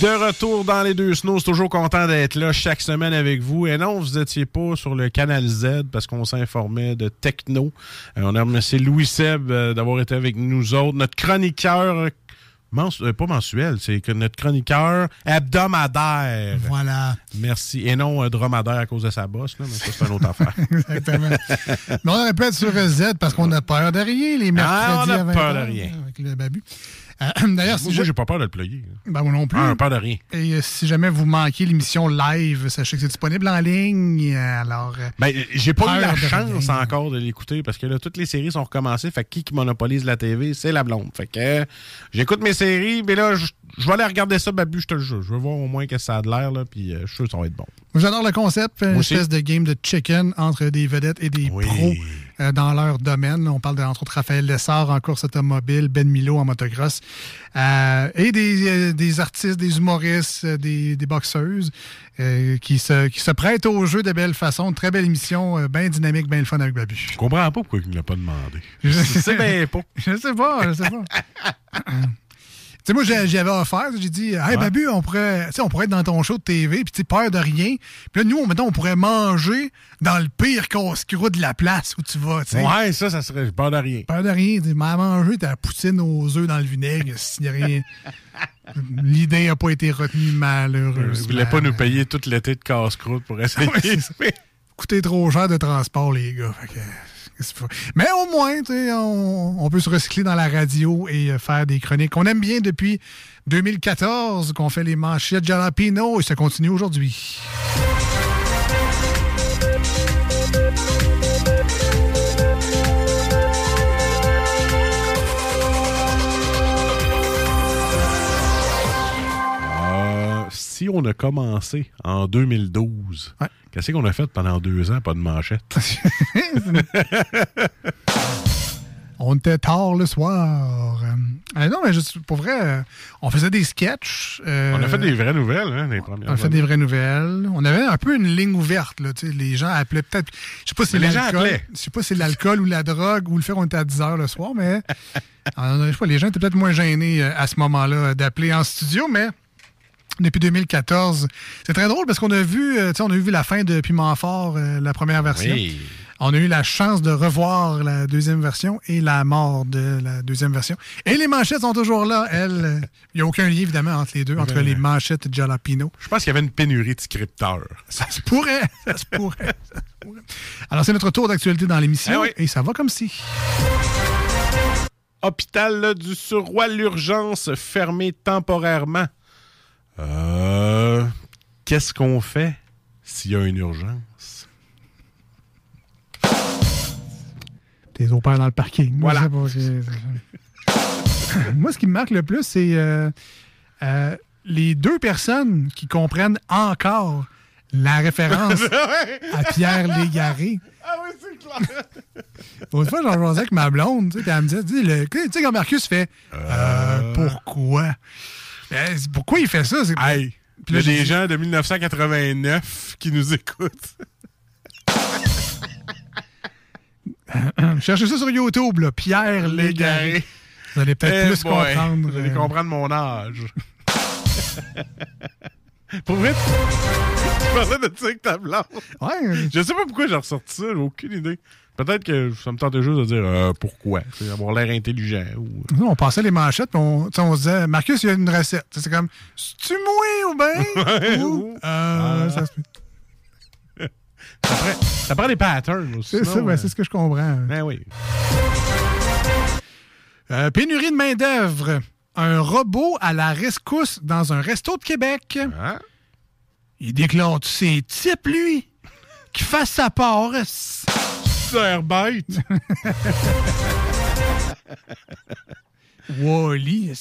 De retour dans les deux snows, toujours content d'être là chaque semaine avec vous. Et non, vous n'étiez pas sur le canal Z parce qu'on s'informait de techno. Euh, on a remercié Louis Seb euh, d'avoir été avec nous autres. Notre chroniqueur, euh, pas mensuel, c'est que notre chroniqueur hebdomadaire. Voilà. Merci. Et non dromadaire à cause de sa bosse, là, mais ça, c'est une autre affaire. Exactement. mais on répète sur Z parce qu'on a peur de rien les mercredis. Ah, on a peur de rien. Avec le babu. D'ailleurs, si Moi, je- j'ai pas peur de le plugger. Ben, moi non plus. Ah, peur de rien. Et euh, si jamais vous manquez l'émission live, sachez que c'est disponible en ligne. euh, Alors, euh, Ben, j'ai pas eu la chance rien. encore de l'écouter parce que là, toutes les séries sont recommencées. Fait que qui qui monopolise la TV, c'est la blonde. Fait que euh, j'écoute mes séries, mais là, je vais aller regarder ça, Babu, je te le jure. Je veux voir au moins que ça a de l'air, là, puis euh, je suis sûr que ça va être bon. J'adore le concept, une aussi. espèce de game de chicken entre des vedettes et des pros euh, dans leur domaine. On parle de, entre autres Raphaël Lessard en course automobile, Ben Milo en motocross, euh, et des, euh, des artistes, des humoristes, euh, des, des boxeuses euh, qui, se, qui se prêtent au jeu de belle façon. Très belle émission, euh, bien dynamique, bien le fun avec Babu. Je comprends pas pourquoi il ne l'a pas demandé. Je sais bien pas. Je sais pas, je sais pas. Tu sais, moi, j'avais offert, j'ai dit, hey, Ouais. Babu, on pourrait, on pourrait être dans ton show de TV, puis tu peur de rien. Puis là, nous, mettons, on pourrait manger dans le pire casse-croûte de la place où tu vas, tu sais. Ouais, ça, ça serait peur de rien. Peur de rien. Tu m'as mangé ta poutine aux œufs dans le vinaigre, s'il y a rien. L'idée n'a pas été retenue malheureusement. Vous voulez pas nous payer tout l'été de casse-croûte pour essayer. Ouais. Coûter trop cher de transport, les gars. Fait que? Mais au moins, on, on peut se recycler dans la radio et euh, faire des chroniques qu'on aime bien depuis 2014, qu'on fait les manchettes Jalapino et ça continue aujourd'hui. Si on a commencé en 2012, qu'est-ce qu'on a fait pendant deux ans, pas de manchette? On était tard le soir. Euh, non, mais juste, pour vrai, euh, on faisait des sketchs. euh, On a fait des vraies nouvelles, hein, les premières On a fait années. des vraies nouvelles. On avait un peu une ligne ouverte. Là, les gens appelaient peut-être. Je sais pas si c'est Mais les gens l'alcool. appelaient. Je sais pas si c'est l'alcool ou la drogue ou le fait qu'on était à 10 h le soir, mais je sais pas, les gens étaient peut-être moins gênés à ce moment-là d'appeler en studio, mais depuis 2014, c'est très drôle parce qu'on a vu, euh, on a vu la fin de Piment Fort, euh, la première version. Oui. On a eu la chance de revoir la deuxième version et la mort de la deuxième version. Et les manchettes sont toujours là. Elles, il n'y a aucun lien, évidemment, entre les deux, entre Ben, les manchettes et Jalapino. Je pense qu'il y avait une pénurie de scripteurs. Ça se pourrait. Ça se pourrait. ça se pourrait. Alors, c'est notre tour d'actualité dans l'émission. Eh oui. Et ça va comme si. Hôpital du Surroi, l'urgence fermée temporairement. Euh, Qu'est-ce qu'on fait s'il y a une urgence? Tes opères dans le parking. Voilà. Moi, ce qui me marque le plus, c'est euh, euh, les deux personnes qui comprennent encore la référence à Pierre Légaré. Ah oui, c'est clair. L'autre fois, j'en jasais avec ma blonde, tu sais, elle me disait, tu sais, le- tu sais, quand Marcus fait euh, pourquoi? Euh, c'est- pourquoi il fait ça? C'est- Hey, il y a des gens de 1989 qui nous écoutent. Cherchez ça sur YouTube, là, Pierre Légaré. Vous allez peut-être Eh plus boy, comprendre. Vous allez euh, comprendre mon âge. Pour vrai, tu parlais de ça avec ta. Ouais. Je sais pas pourquoi j'ai ressorti ça, j'ai aucune idée. Peut-être que ça me tentait juste de dire euh, pourquoi. Avoir l'air intelligent. Ou... Nous, on passait les manchettes, on, on se disait, Marcus, il y a une recette. C'est comme, tu mouilles ou bien? Ou, euh, Ah. ça prend, ça prend des patterns aussi. C'est ça, ben, euh, c'est ce que je comprends. Ben oui. Euh, pénurie de main-d'œuvre. Un robot à la rescousse dans un resto de Québec. Ah. Il déclare tous ses types, lui. Qu'il fasse sa part? C'est bête. Wally.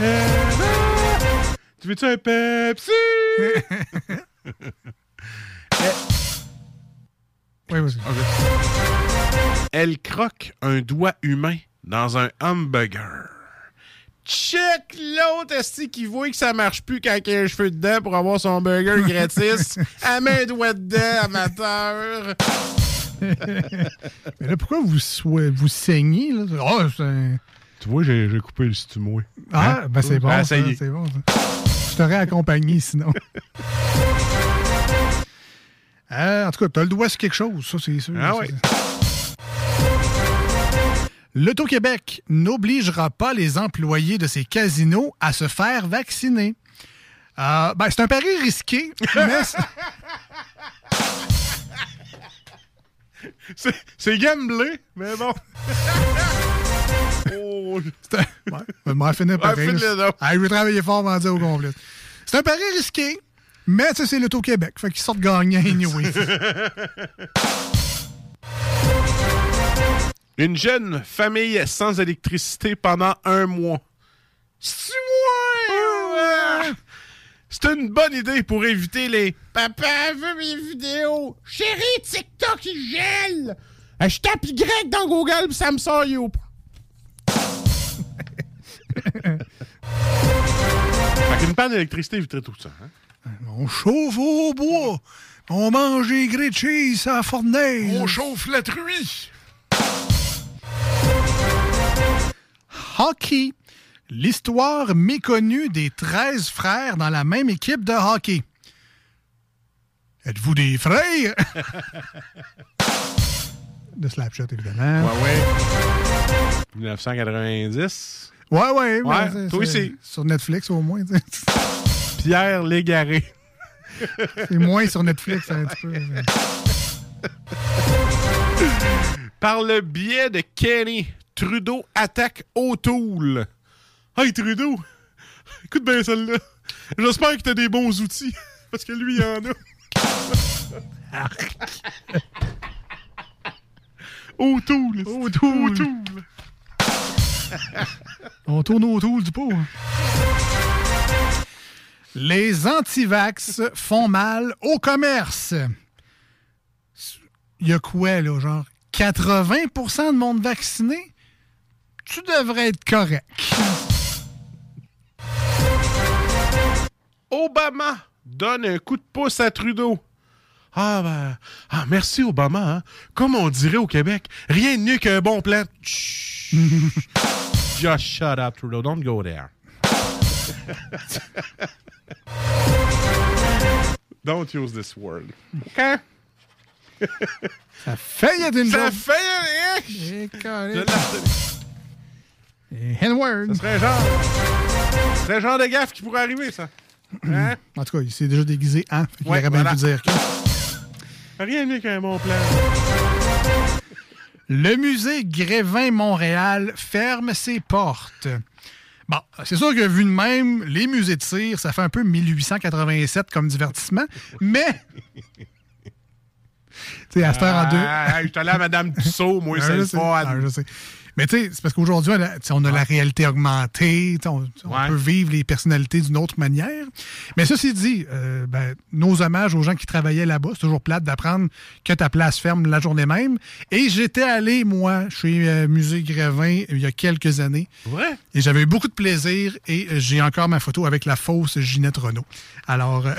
Euh, Tu veux-tu un Pepsi? Oui, vas-y. Elle croque un doigt humain dans un hamburger. Check l'autre esti qui voit que ça marche plus quand il y a un cheveu dedans pour avoir son burger gratis. Met un doigt dedans, amateur. Mais là, pourquoi vous, vous saignez? Là? Oh, c'est- Tu vois, j'ai j'ai coupé le stimoué. Ah, ben c'est bon. Ah, ça, ça y est. c'est bon. ça. Je t'aurais accompagné sinon. Euh, en tout cas, t'as le doigt sur quelque chose, ça, c'est sûr. Ah Ça, oui. L'Auto-Québec n'obligera pas les employés de ces casinos à se faire vacciner. Euh, ben, c'est un pari risqué, mais c'est- C'est- gamblé, mais bon. oh. C'est un- Ouais, je vais m'en finir pareil. Ouais. Ah, je vais travailler fort de dire au complet. C'est un pari risqué, mais c'est l'Auto-Québec. Fait qu'ils sortent gagnants anyway. Une jeune famille sans électricité pendant un mois. C'est ouais! C'est une bonne idée pour éviter les Papa veut mes vidéos. Chérie, TikTok, il gèle. Je tape Y dans Google puis ça me sort You. Fait qu'une panne d'électricité éviterait tout ça. Hein? On chauffe au bois. On mange des grilled cheese à la fournaise. On chauffe la truie. Hockey. L'histoire méconnue des 13 frères dans la même équipe de hockey. Êtes-vous des frères? de Slapshot, évidemment. Ouais, ouais. 1990. Ouais, ouais. Ouais, toi aussi. Sur Netflix, au moins. Pierre Légaré. C'est moins sur Netflix, un petit peu. Par le biais de Kenny, Trudeau attaque O'Toole. Hey Trudeau, écoute bien celle-là. J'espère que t'as des bons outils, parce que lui, il en a. O'Toole. O'Toole. On tourne autour du pot. hein. Les antivax font mal au commerce. Il y a quoi, là, genre 80% de monde vacciné? Tu devrais être correct. Obama donne un coup de pouce à Trudeau. Ah, ben, ah, merci Obama. Hein. Comme on dirait au Québec, rien de mieux qu'un bon plan. Just shut up, Trudeau. Don't go there. Don't use this word. OK? Ça fait une Ça job. fait un N-word. Ça serait un genre. Ce serait genre de gaffe qui pourrait arriver, ça. Hein? En tout cas, il s'est déjà déguisé. Fait qu'il Ouais, aurait bien voilà. pu dire que. Rien de mieux qu'un bon plan. Le musée Grévin Montréal ferme ses portes. Bon, c'est sûr que vu de même, les musées de cire, ça fait un peu 1887 comme divertissement, mais. Tu sais, à cette heure en deux. Ah, je suis allé à Madame Tussaud, moi, Ah, c'est le fun. Ah, je sais. Mais tu sais, c'est parce qu'aujourd'hui, on a, la réalité augmentée, on, peut vivre les personnalités d'une autre manière. Mais ceci dit, euh, ben, nos hommages aux gens qui travaillaient là-bas, c'est toujours plate d'apprendre que ta place ferme la journée même. Et j'étais allé, moi, chez euh, Musée Grévin il y a quelques années. Ouais. Et j'avais eu beaucoup de plaisir et euh, j'ai encore ma photo avec la fausse Ginette Renault. Alors, euh,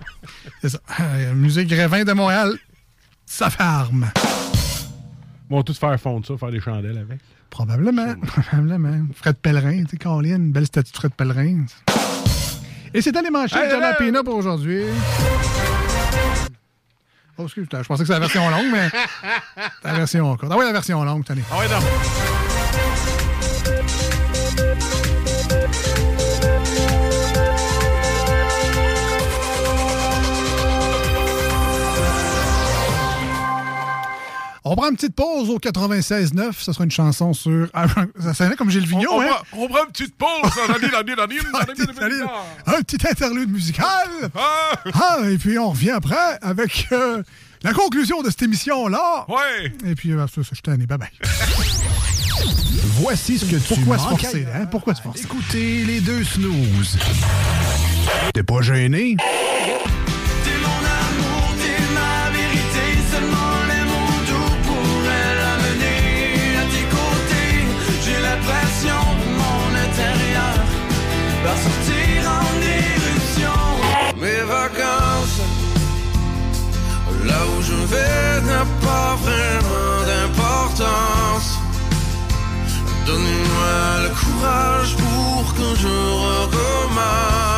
c'est ça. Euh, Musée Grévin de Montréal, ça ferme. Ils vont tous faire fondre ça, faire des chandelles avec. Probablement. Probablement. Fred Pellerin, tu sais, Colin, une belle statue de Fred Pellerin. Et c'était les manchettes Hey, de la hey, Pina pour aujourd'hui. Oh, excuse, je pensais que c'était la version longue, mais la version courte. Ah oui, la version longue, tenez. Ah ouais, non. On prend une petite pause au 96.9. Ça sera une chanson sur... Ah, Ça sonnait comme Gilles Vigneault, on, hein? prend, on prend une petite pause. Un petit interlude musical. Ah, et puis on revient après avec euh, la conclusion de cette émission-là. Ouais. Et puis, euh, ça, ça, je t'en ai. Bye bye. Voici ce que tu Pourquoi se manques forcer, hein? Pourquoi se forcer? Écoutez les deux snooze. T'es pas gêné? Va sortir en éruption. Mes vacances, là où je vais n'a pas vraiment d'importance. Donnez-moi le courage pour que je recommence.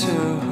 to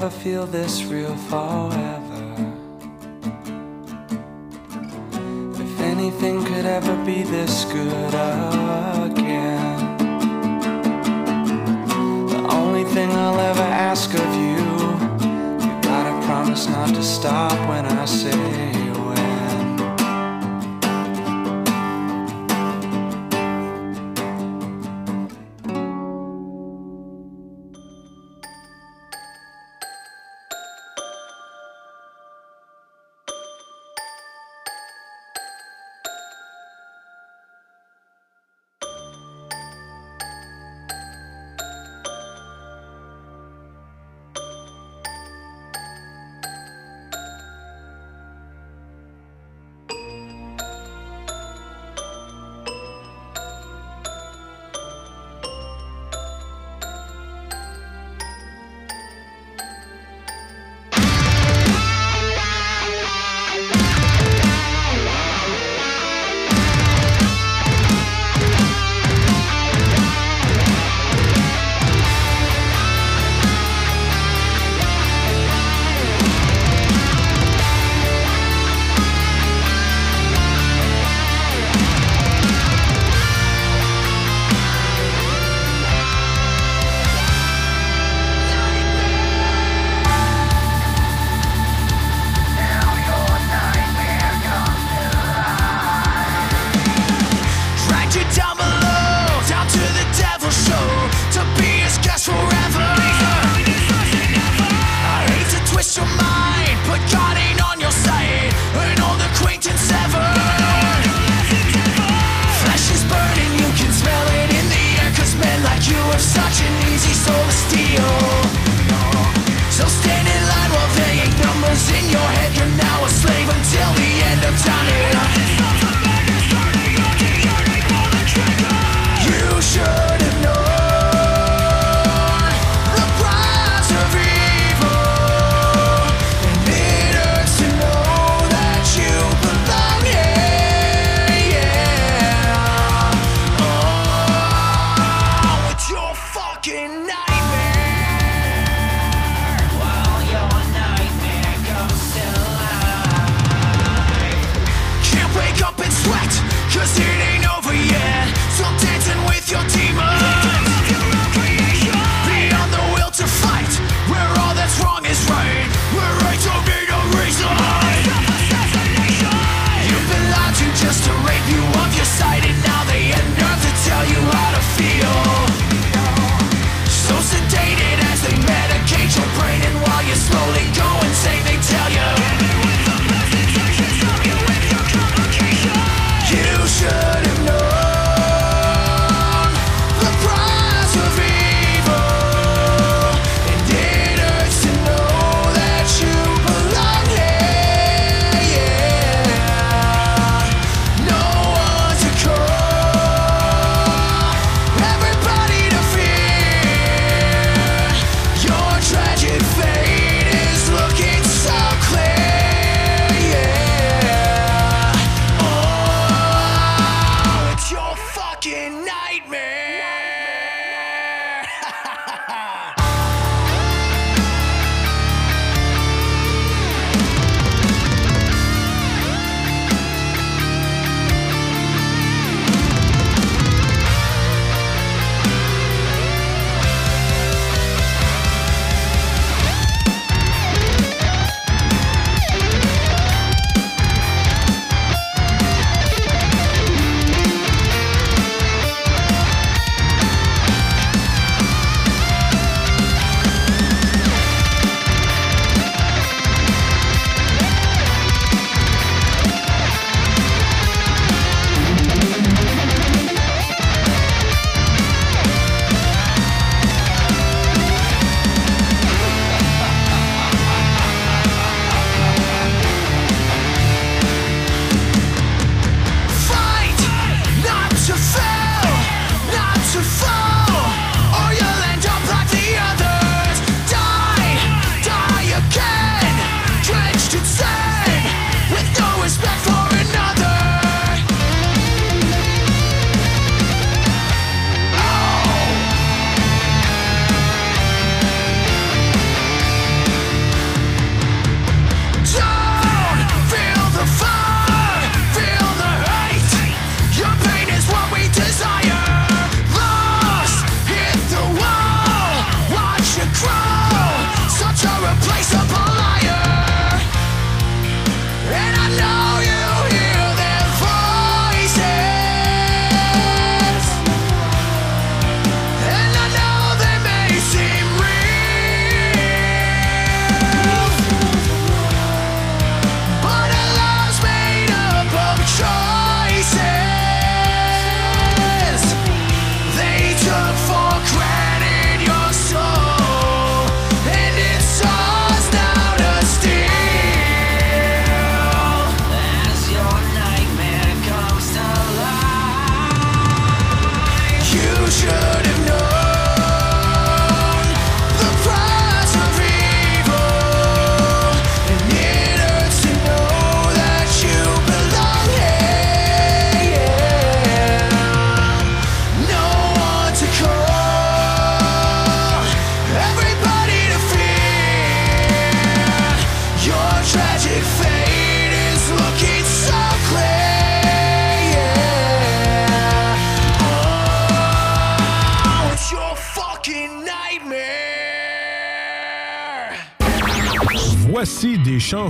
ever feel this real far If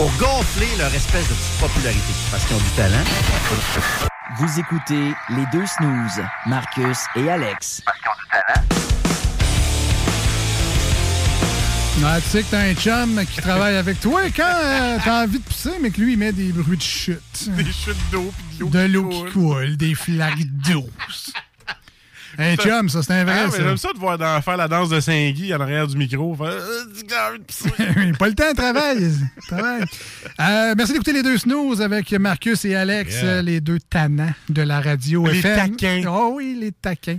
Pour gonfler leur espèce de petite popularité, parce qu'ils ont du talent. Vous écoutez les deux snooze, Marcus et Alex. Ah, tu sais que t'as un chum qui travaille avec toi quand euh, t'as envie de pisser, mais que lui, il met des bruits de chute. Des chutes d'eau pis De l'eau qui coule, des flaques d'eau. Un chum, ça, c'est un vrai, Ah, mais. J'aime ça de voir dans- faire la danse de Saint-Guy en arrière du micro. Faire, Euh, pas le temps de travail. travail. Euh, merci d'écouter les deux snooze avec Marcus et Alex, Yeah. les deux tannants de la radio Les FM. taquins. Oh oui, les taquins.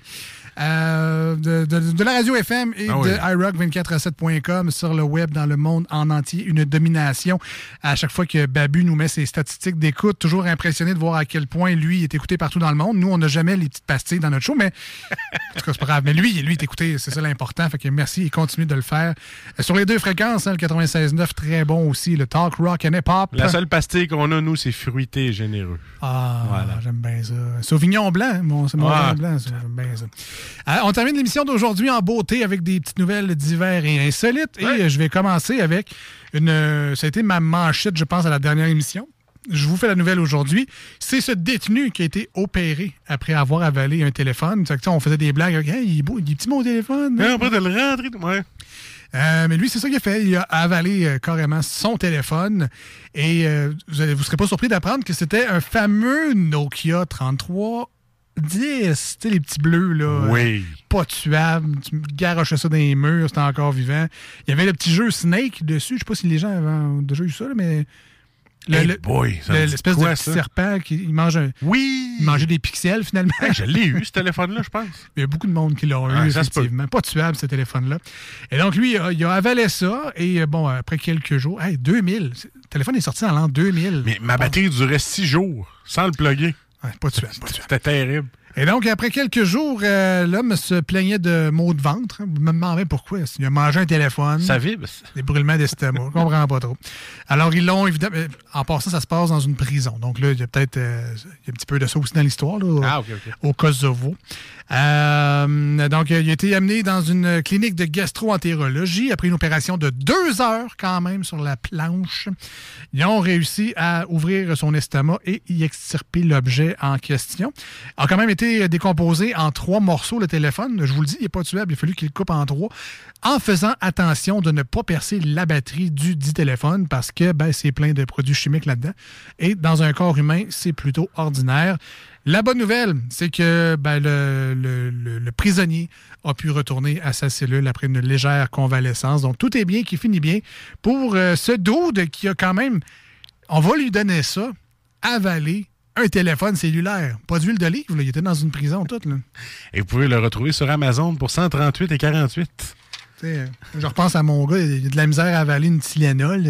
Euh, de, de- de la radio FM et Ah de oui. iRock247.com sur le web dans le monde en entier. Une domination. À chaque fois que Babu nous met ses statistiques d'écoute, toujours impressionné de voir à quel point lui est écouté partout dans le monde. Nous, on n'a jamais les petites pastilles dans notre show, mais en tout cas, c'est pas grave. Mais lui, lui est écouté, c'est ça l'important. Fait que merci et continue de le faire. Euh, Sur les deux fréquences, hein, le 96.9, très bon aussi. Le talk rock and hip-hop. La seule pastille qu'on a, nous, c'est fruité et généreux. Ah, j'aime bien ça. Sauvignon blanc, mon, c'est mon Ah. blanc, j'aime bien ça. Euh, on termine l'émission d'aujourd'hui en beauté avec des petites nouvelles divers et insolites. Et euh, je vais commencer avec une. euh, ça a été ma manchette, je pense, à la dernière émission. Je vous fais la nouvelle aujourd'hui. C'est ce détenu qui a été opéré après avoir avalé un téléphone. Que, on faisait des blagues. Hey, il est beau, il est petit mon téléphone. Hein, après de le rentrer, ouais. Euh, mais lui, c'est ça qu'il a fait. Il a avalé euh, carrément son téléphone. Et euh, vous ne serez pas surpris d'apprendre que c'était un fameux Nokia 3310. Tu sais, les petits bleus, là. Oui. euh, Pas tuables. Tu garochais ça dans les murs, c'était encore vivant. Il y avait le petit jeu Snake dessus. Je sais pas si les gens avaient déjà eu ça, là, mais. Le- Hey le- L'espèce de petit ça? serpent qui il mange un- Oui! Il mangeait des pixels, finalement. Hey, je l'ai eu, ce téléphone-là, je pense. Il y a beaucoup de monde qui l'ont Ah, eu, peut. effectivement. Pas tuable, ce téléphone-là. Et donc, lui, il a, il a avalé ça. Et euh, bon, après quelques jours, hey, 2000. c'est- Le téléphone est sorti en l'an 2000. Mais ma batterie durait six jours sans le plugger. Pas pas tuable. C'était terrible. Et donc, après quelques jours, euh, l'homme se plaignait de maux de ventre. Je me demandais pourquoi. Il a mangé un téléphone. Ça vibre. Des brûlements d'estomac. Je comprends pas trop. Alors, ils l'ont évidemment. euh, En passant, ça se passe dans une prison. Donc là, il y a peut-être euh, un petit peu de ça aussi dans l'histoire, Ah, au Kosovo. Euh, donc, il a été amené dans une clinique de gastro-entérologie après une opération de deux heures quand même sur la planche. Ils ont réussi à ouvrir son estomac et y extirper l'objet en question. A quand même été décomposé en trois morceaux le téléphone. Je vous le dis, il n'est pas tuable. Il a fallu qu'il coupe en trois en faisant attention de ne pas percer la batterie du dit téléphone parce que ben, c'est plein de produits chimiques là-dedans. Et dans un corps humain, c'est plutôt ordinaire. La bonne nouvelle, c'est que ben, le, prisonnier a pu retourner à sa cellule après une légère convalescence. Donc tout est bien qui finit bien pour euh, ce dude qui a quand même, on va lui donner ça, avalé un téléphone cellulaire. Pas d'huile d'olive, il était dans une prison toute. Là. Et vous pouvez le retrouver sur Amazon pour 138 et 48. Tu euh, je repense à mon gars, il a de la misère à avaler une Tylenol.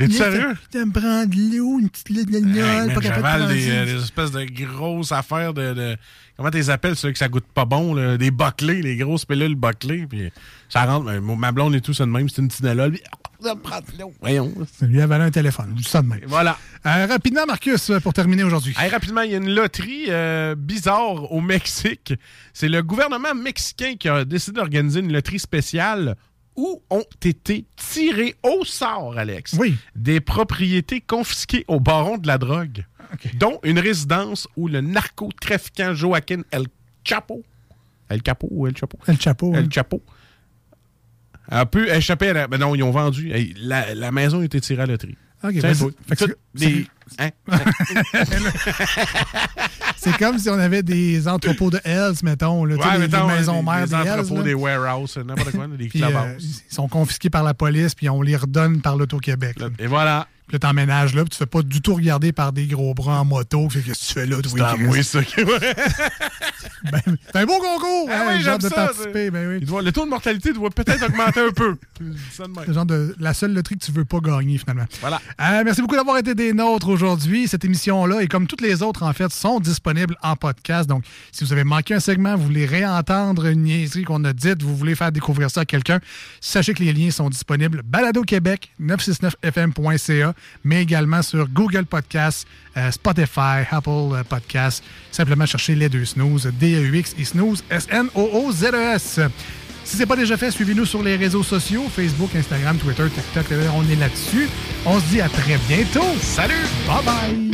Il sérieux? Il me prendre de l'eau, une petite Tylenol, Hey, pas capable de des, euh, des espèces de grosses affaires de. de- comment tu les appelles, ceux que ça goûte pas bon, là? des boclés, les grosses pilules boclées. Puis ça rentre. mais Ma blonde et tout, c'est de même, c'est une Ça prend de l'eau. Voyons. Ça lui a avalé un téléphone. Je dis ça de même. Voilà. Euh, rapidement, Marcus, pour terminer aujourd'hui. Hey, rapidement, il y a une loterie euh, bizarre au Mexique. C'est le gouvernement mexicain qui a décidé d'organiser une loterie spéciale où ont été tirés au sort, Alex, des propriétés confisquées au baron de la drogue, dont une résidence où le narcotrafiquant Joaquin El Chapo El Capo ou El Chapo? El Chapo. El hein. Chapo. Un peu échappé à la. Ben non, ils ont vendu. La, la maison a été tirée à la loterie. Ben, c'est- des- hein? Comme si on avait des entrepôts de Hells, mettons. Là, Ouais, des, mettons, des maisons mères des des, entrepôts, Hells, des warehouses, n'importe quoi, des Puis, euh, ils sont confisqués par la police, puis on les redonne par l'Auto-Québec. Et voilà. Puis là, t'emménages là, puis tu fais pas du tout regarder par des gros bras en moto. Qu'est-ce que tu fais là, toi, C'est moi, ça. Ben, c'est un beau concours! Ah hein, oui, de ça. participer. Ben oui. Doit- le taux de mortalité doit peut-être augmenter un peu. Le genre de la seule loterie que tu veux pas gagner finalement. Voilà. Euh, merci beaucoup d'avoir été des nôtres aujourd'hui. Cette émission-là, et comme toutes les autres, en fait, sont disponibles en podcast. Donc, si vous avez manqué un segment, vous voulez réentendre une niaiserie qu'on a dite, vous voulez faire découvrir ça à quelqu'un, sachez que les liens sont disponibles. Balado Québec, 969fm.ca, mais également sur Google Podcasts, euh, Spotify, Apple Podcasts. Simplement cherchez les deux snooze, D-E-U-X et snooze, S-N-O-O-Z-E-S. Si ce n'est pas déjà fait, suivez-nous sur les réseaux sociaux, Facebook, Instagram, Twitter, TikTok, euh, on est là-dessus. On se dit à très bientôt. Salut! Bye bye!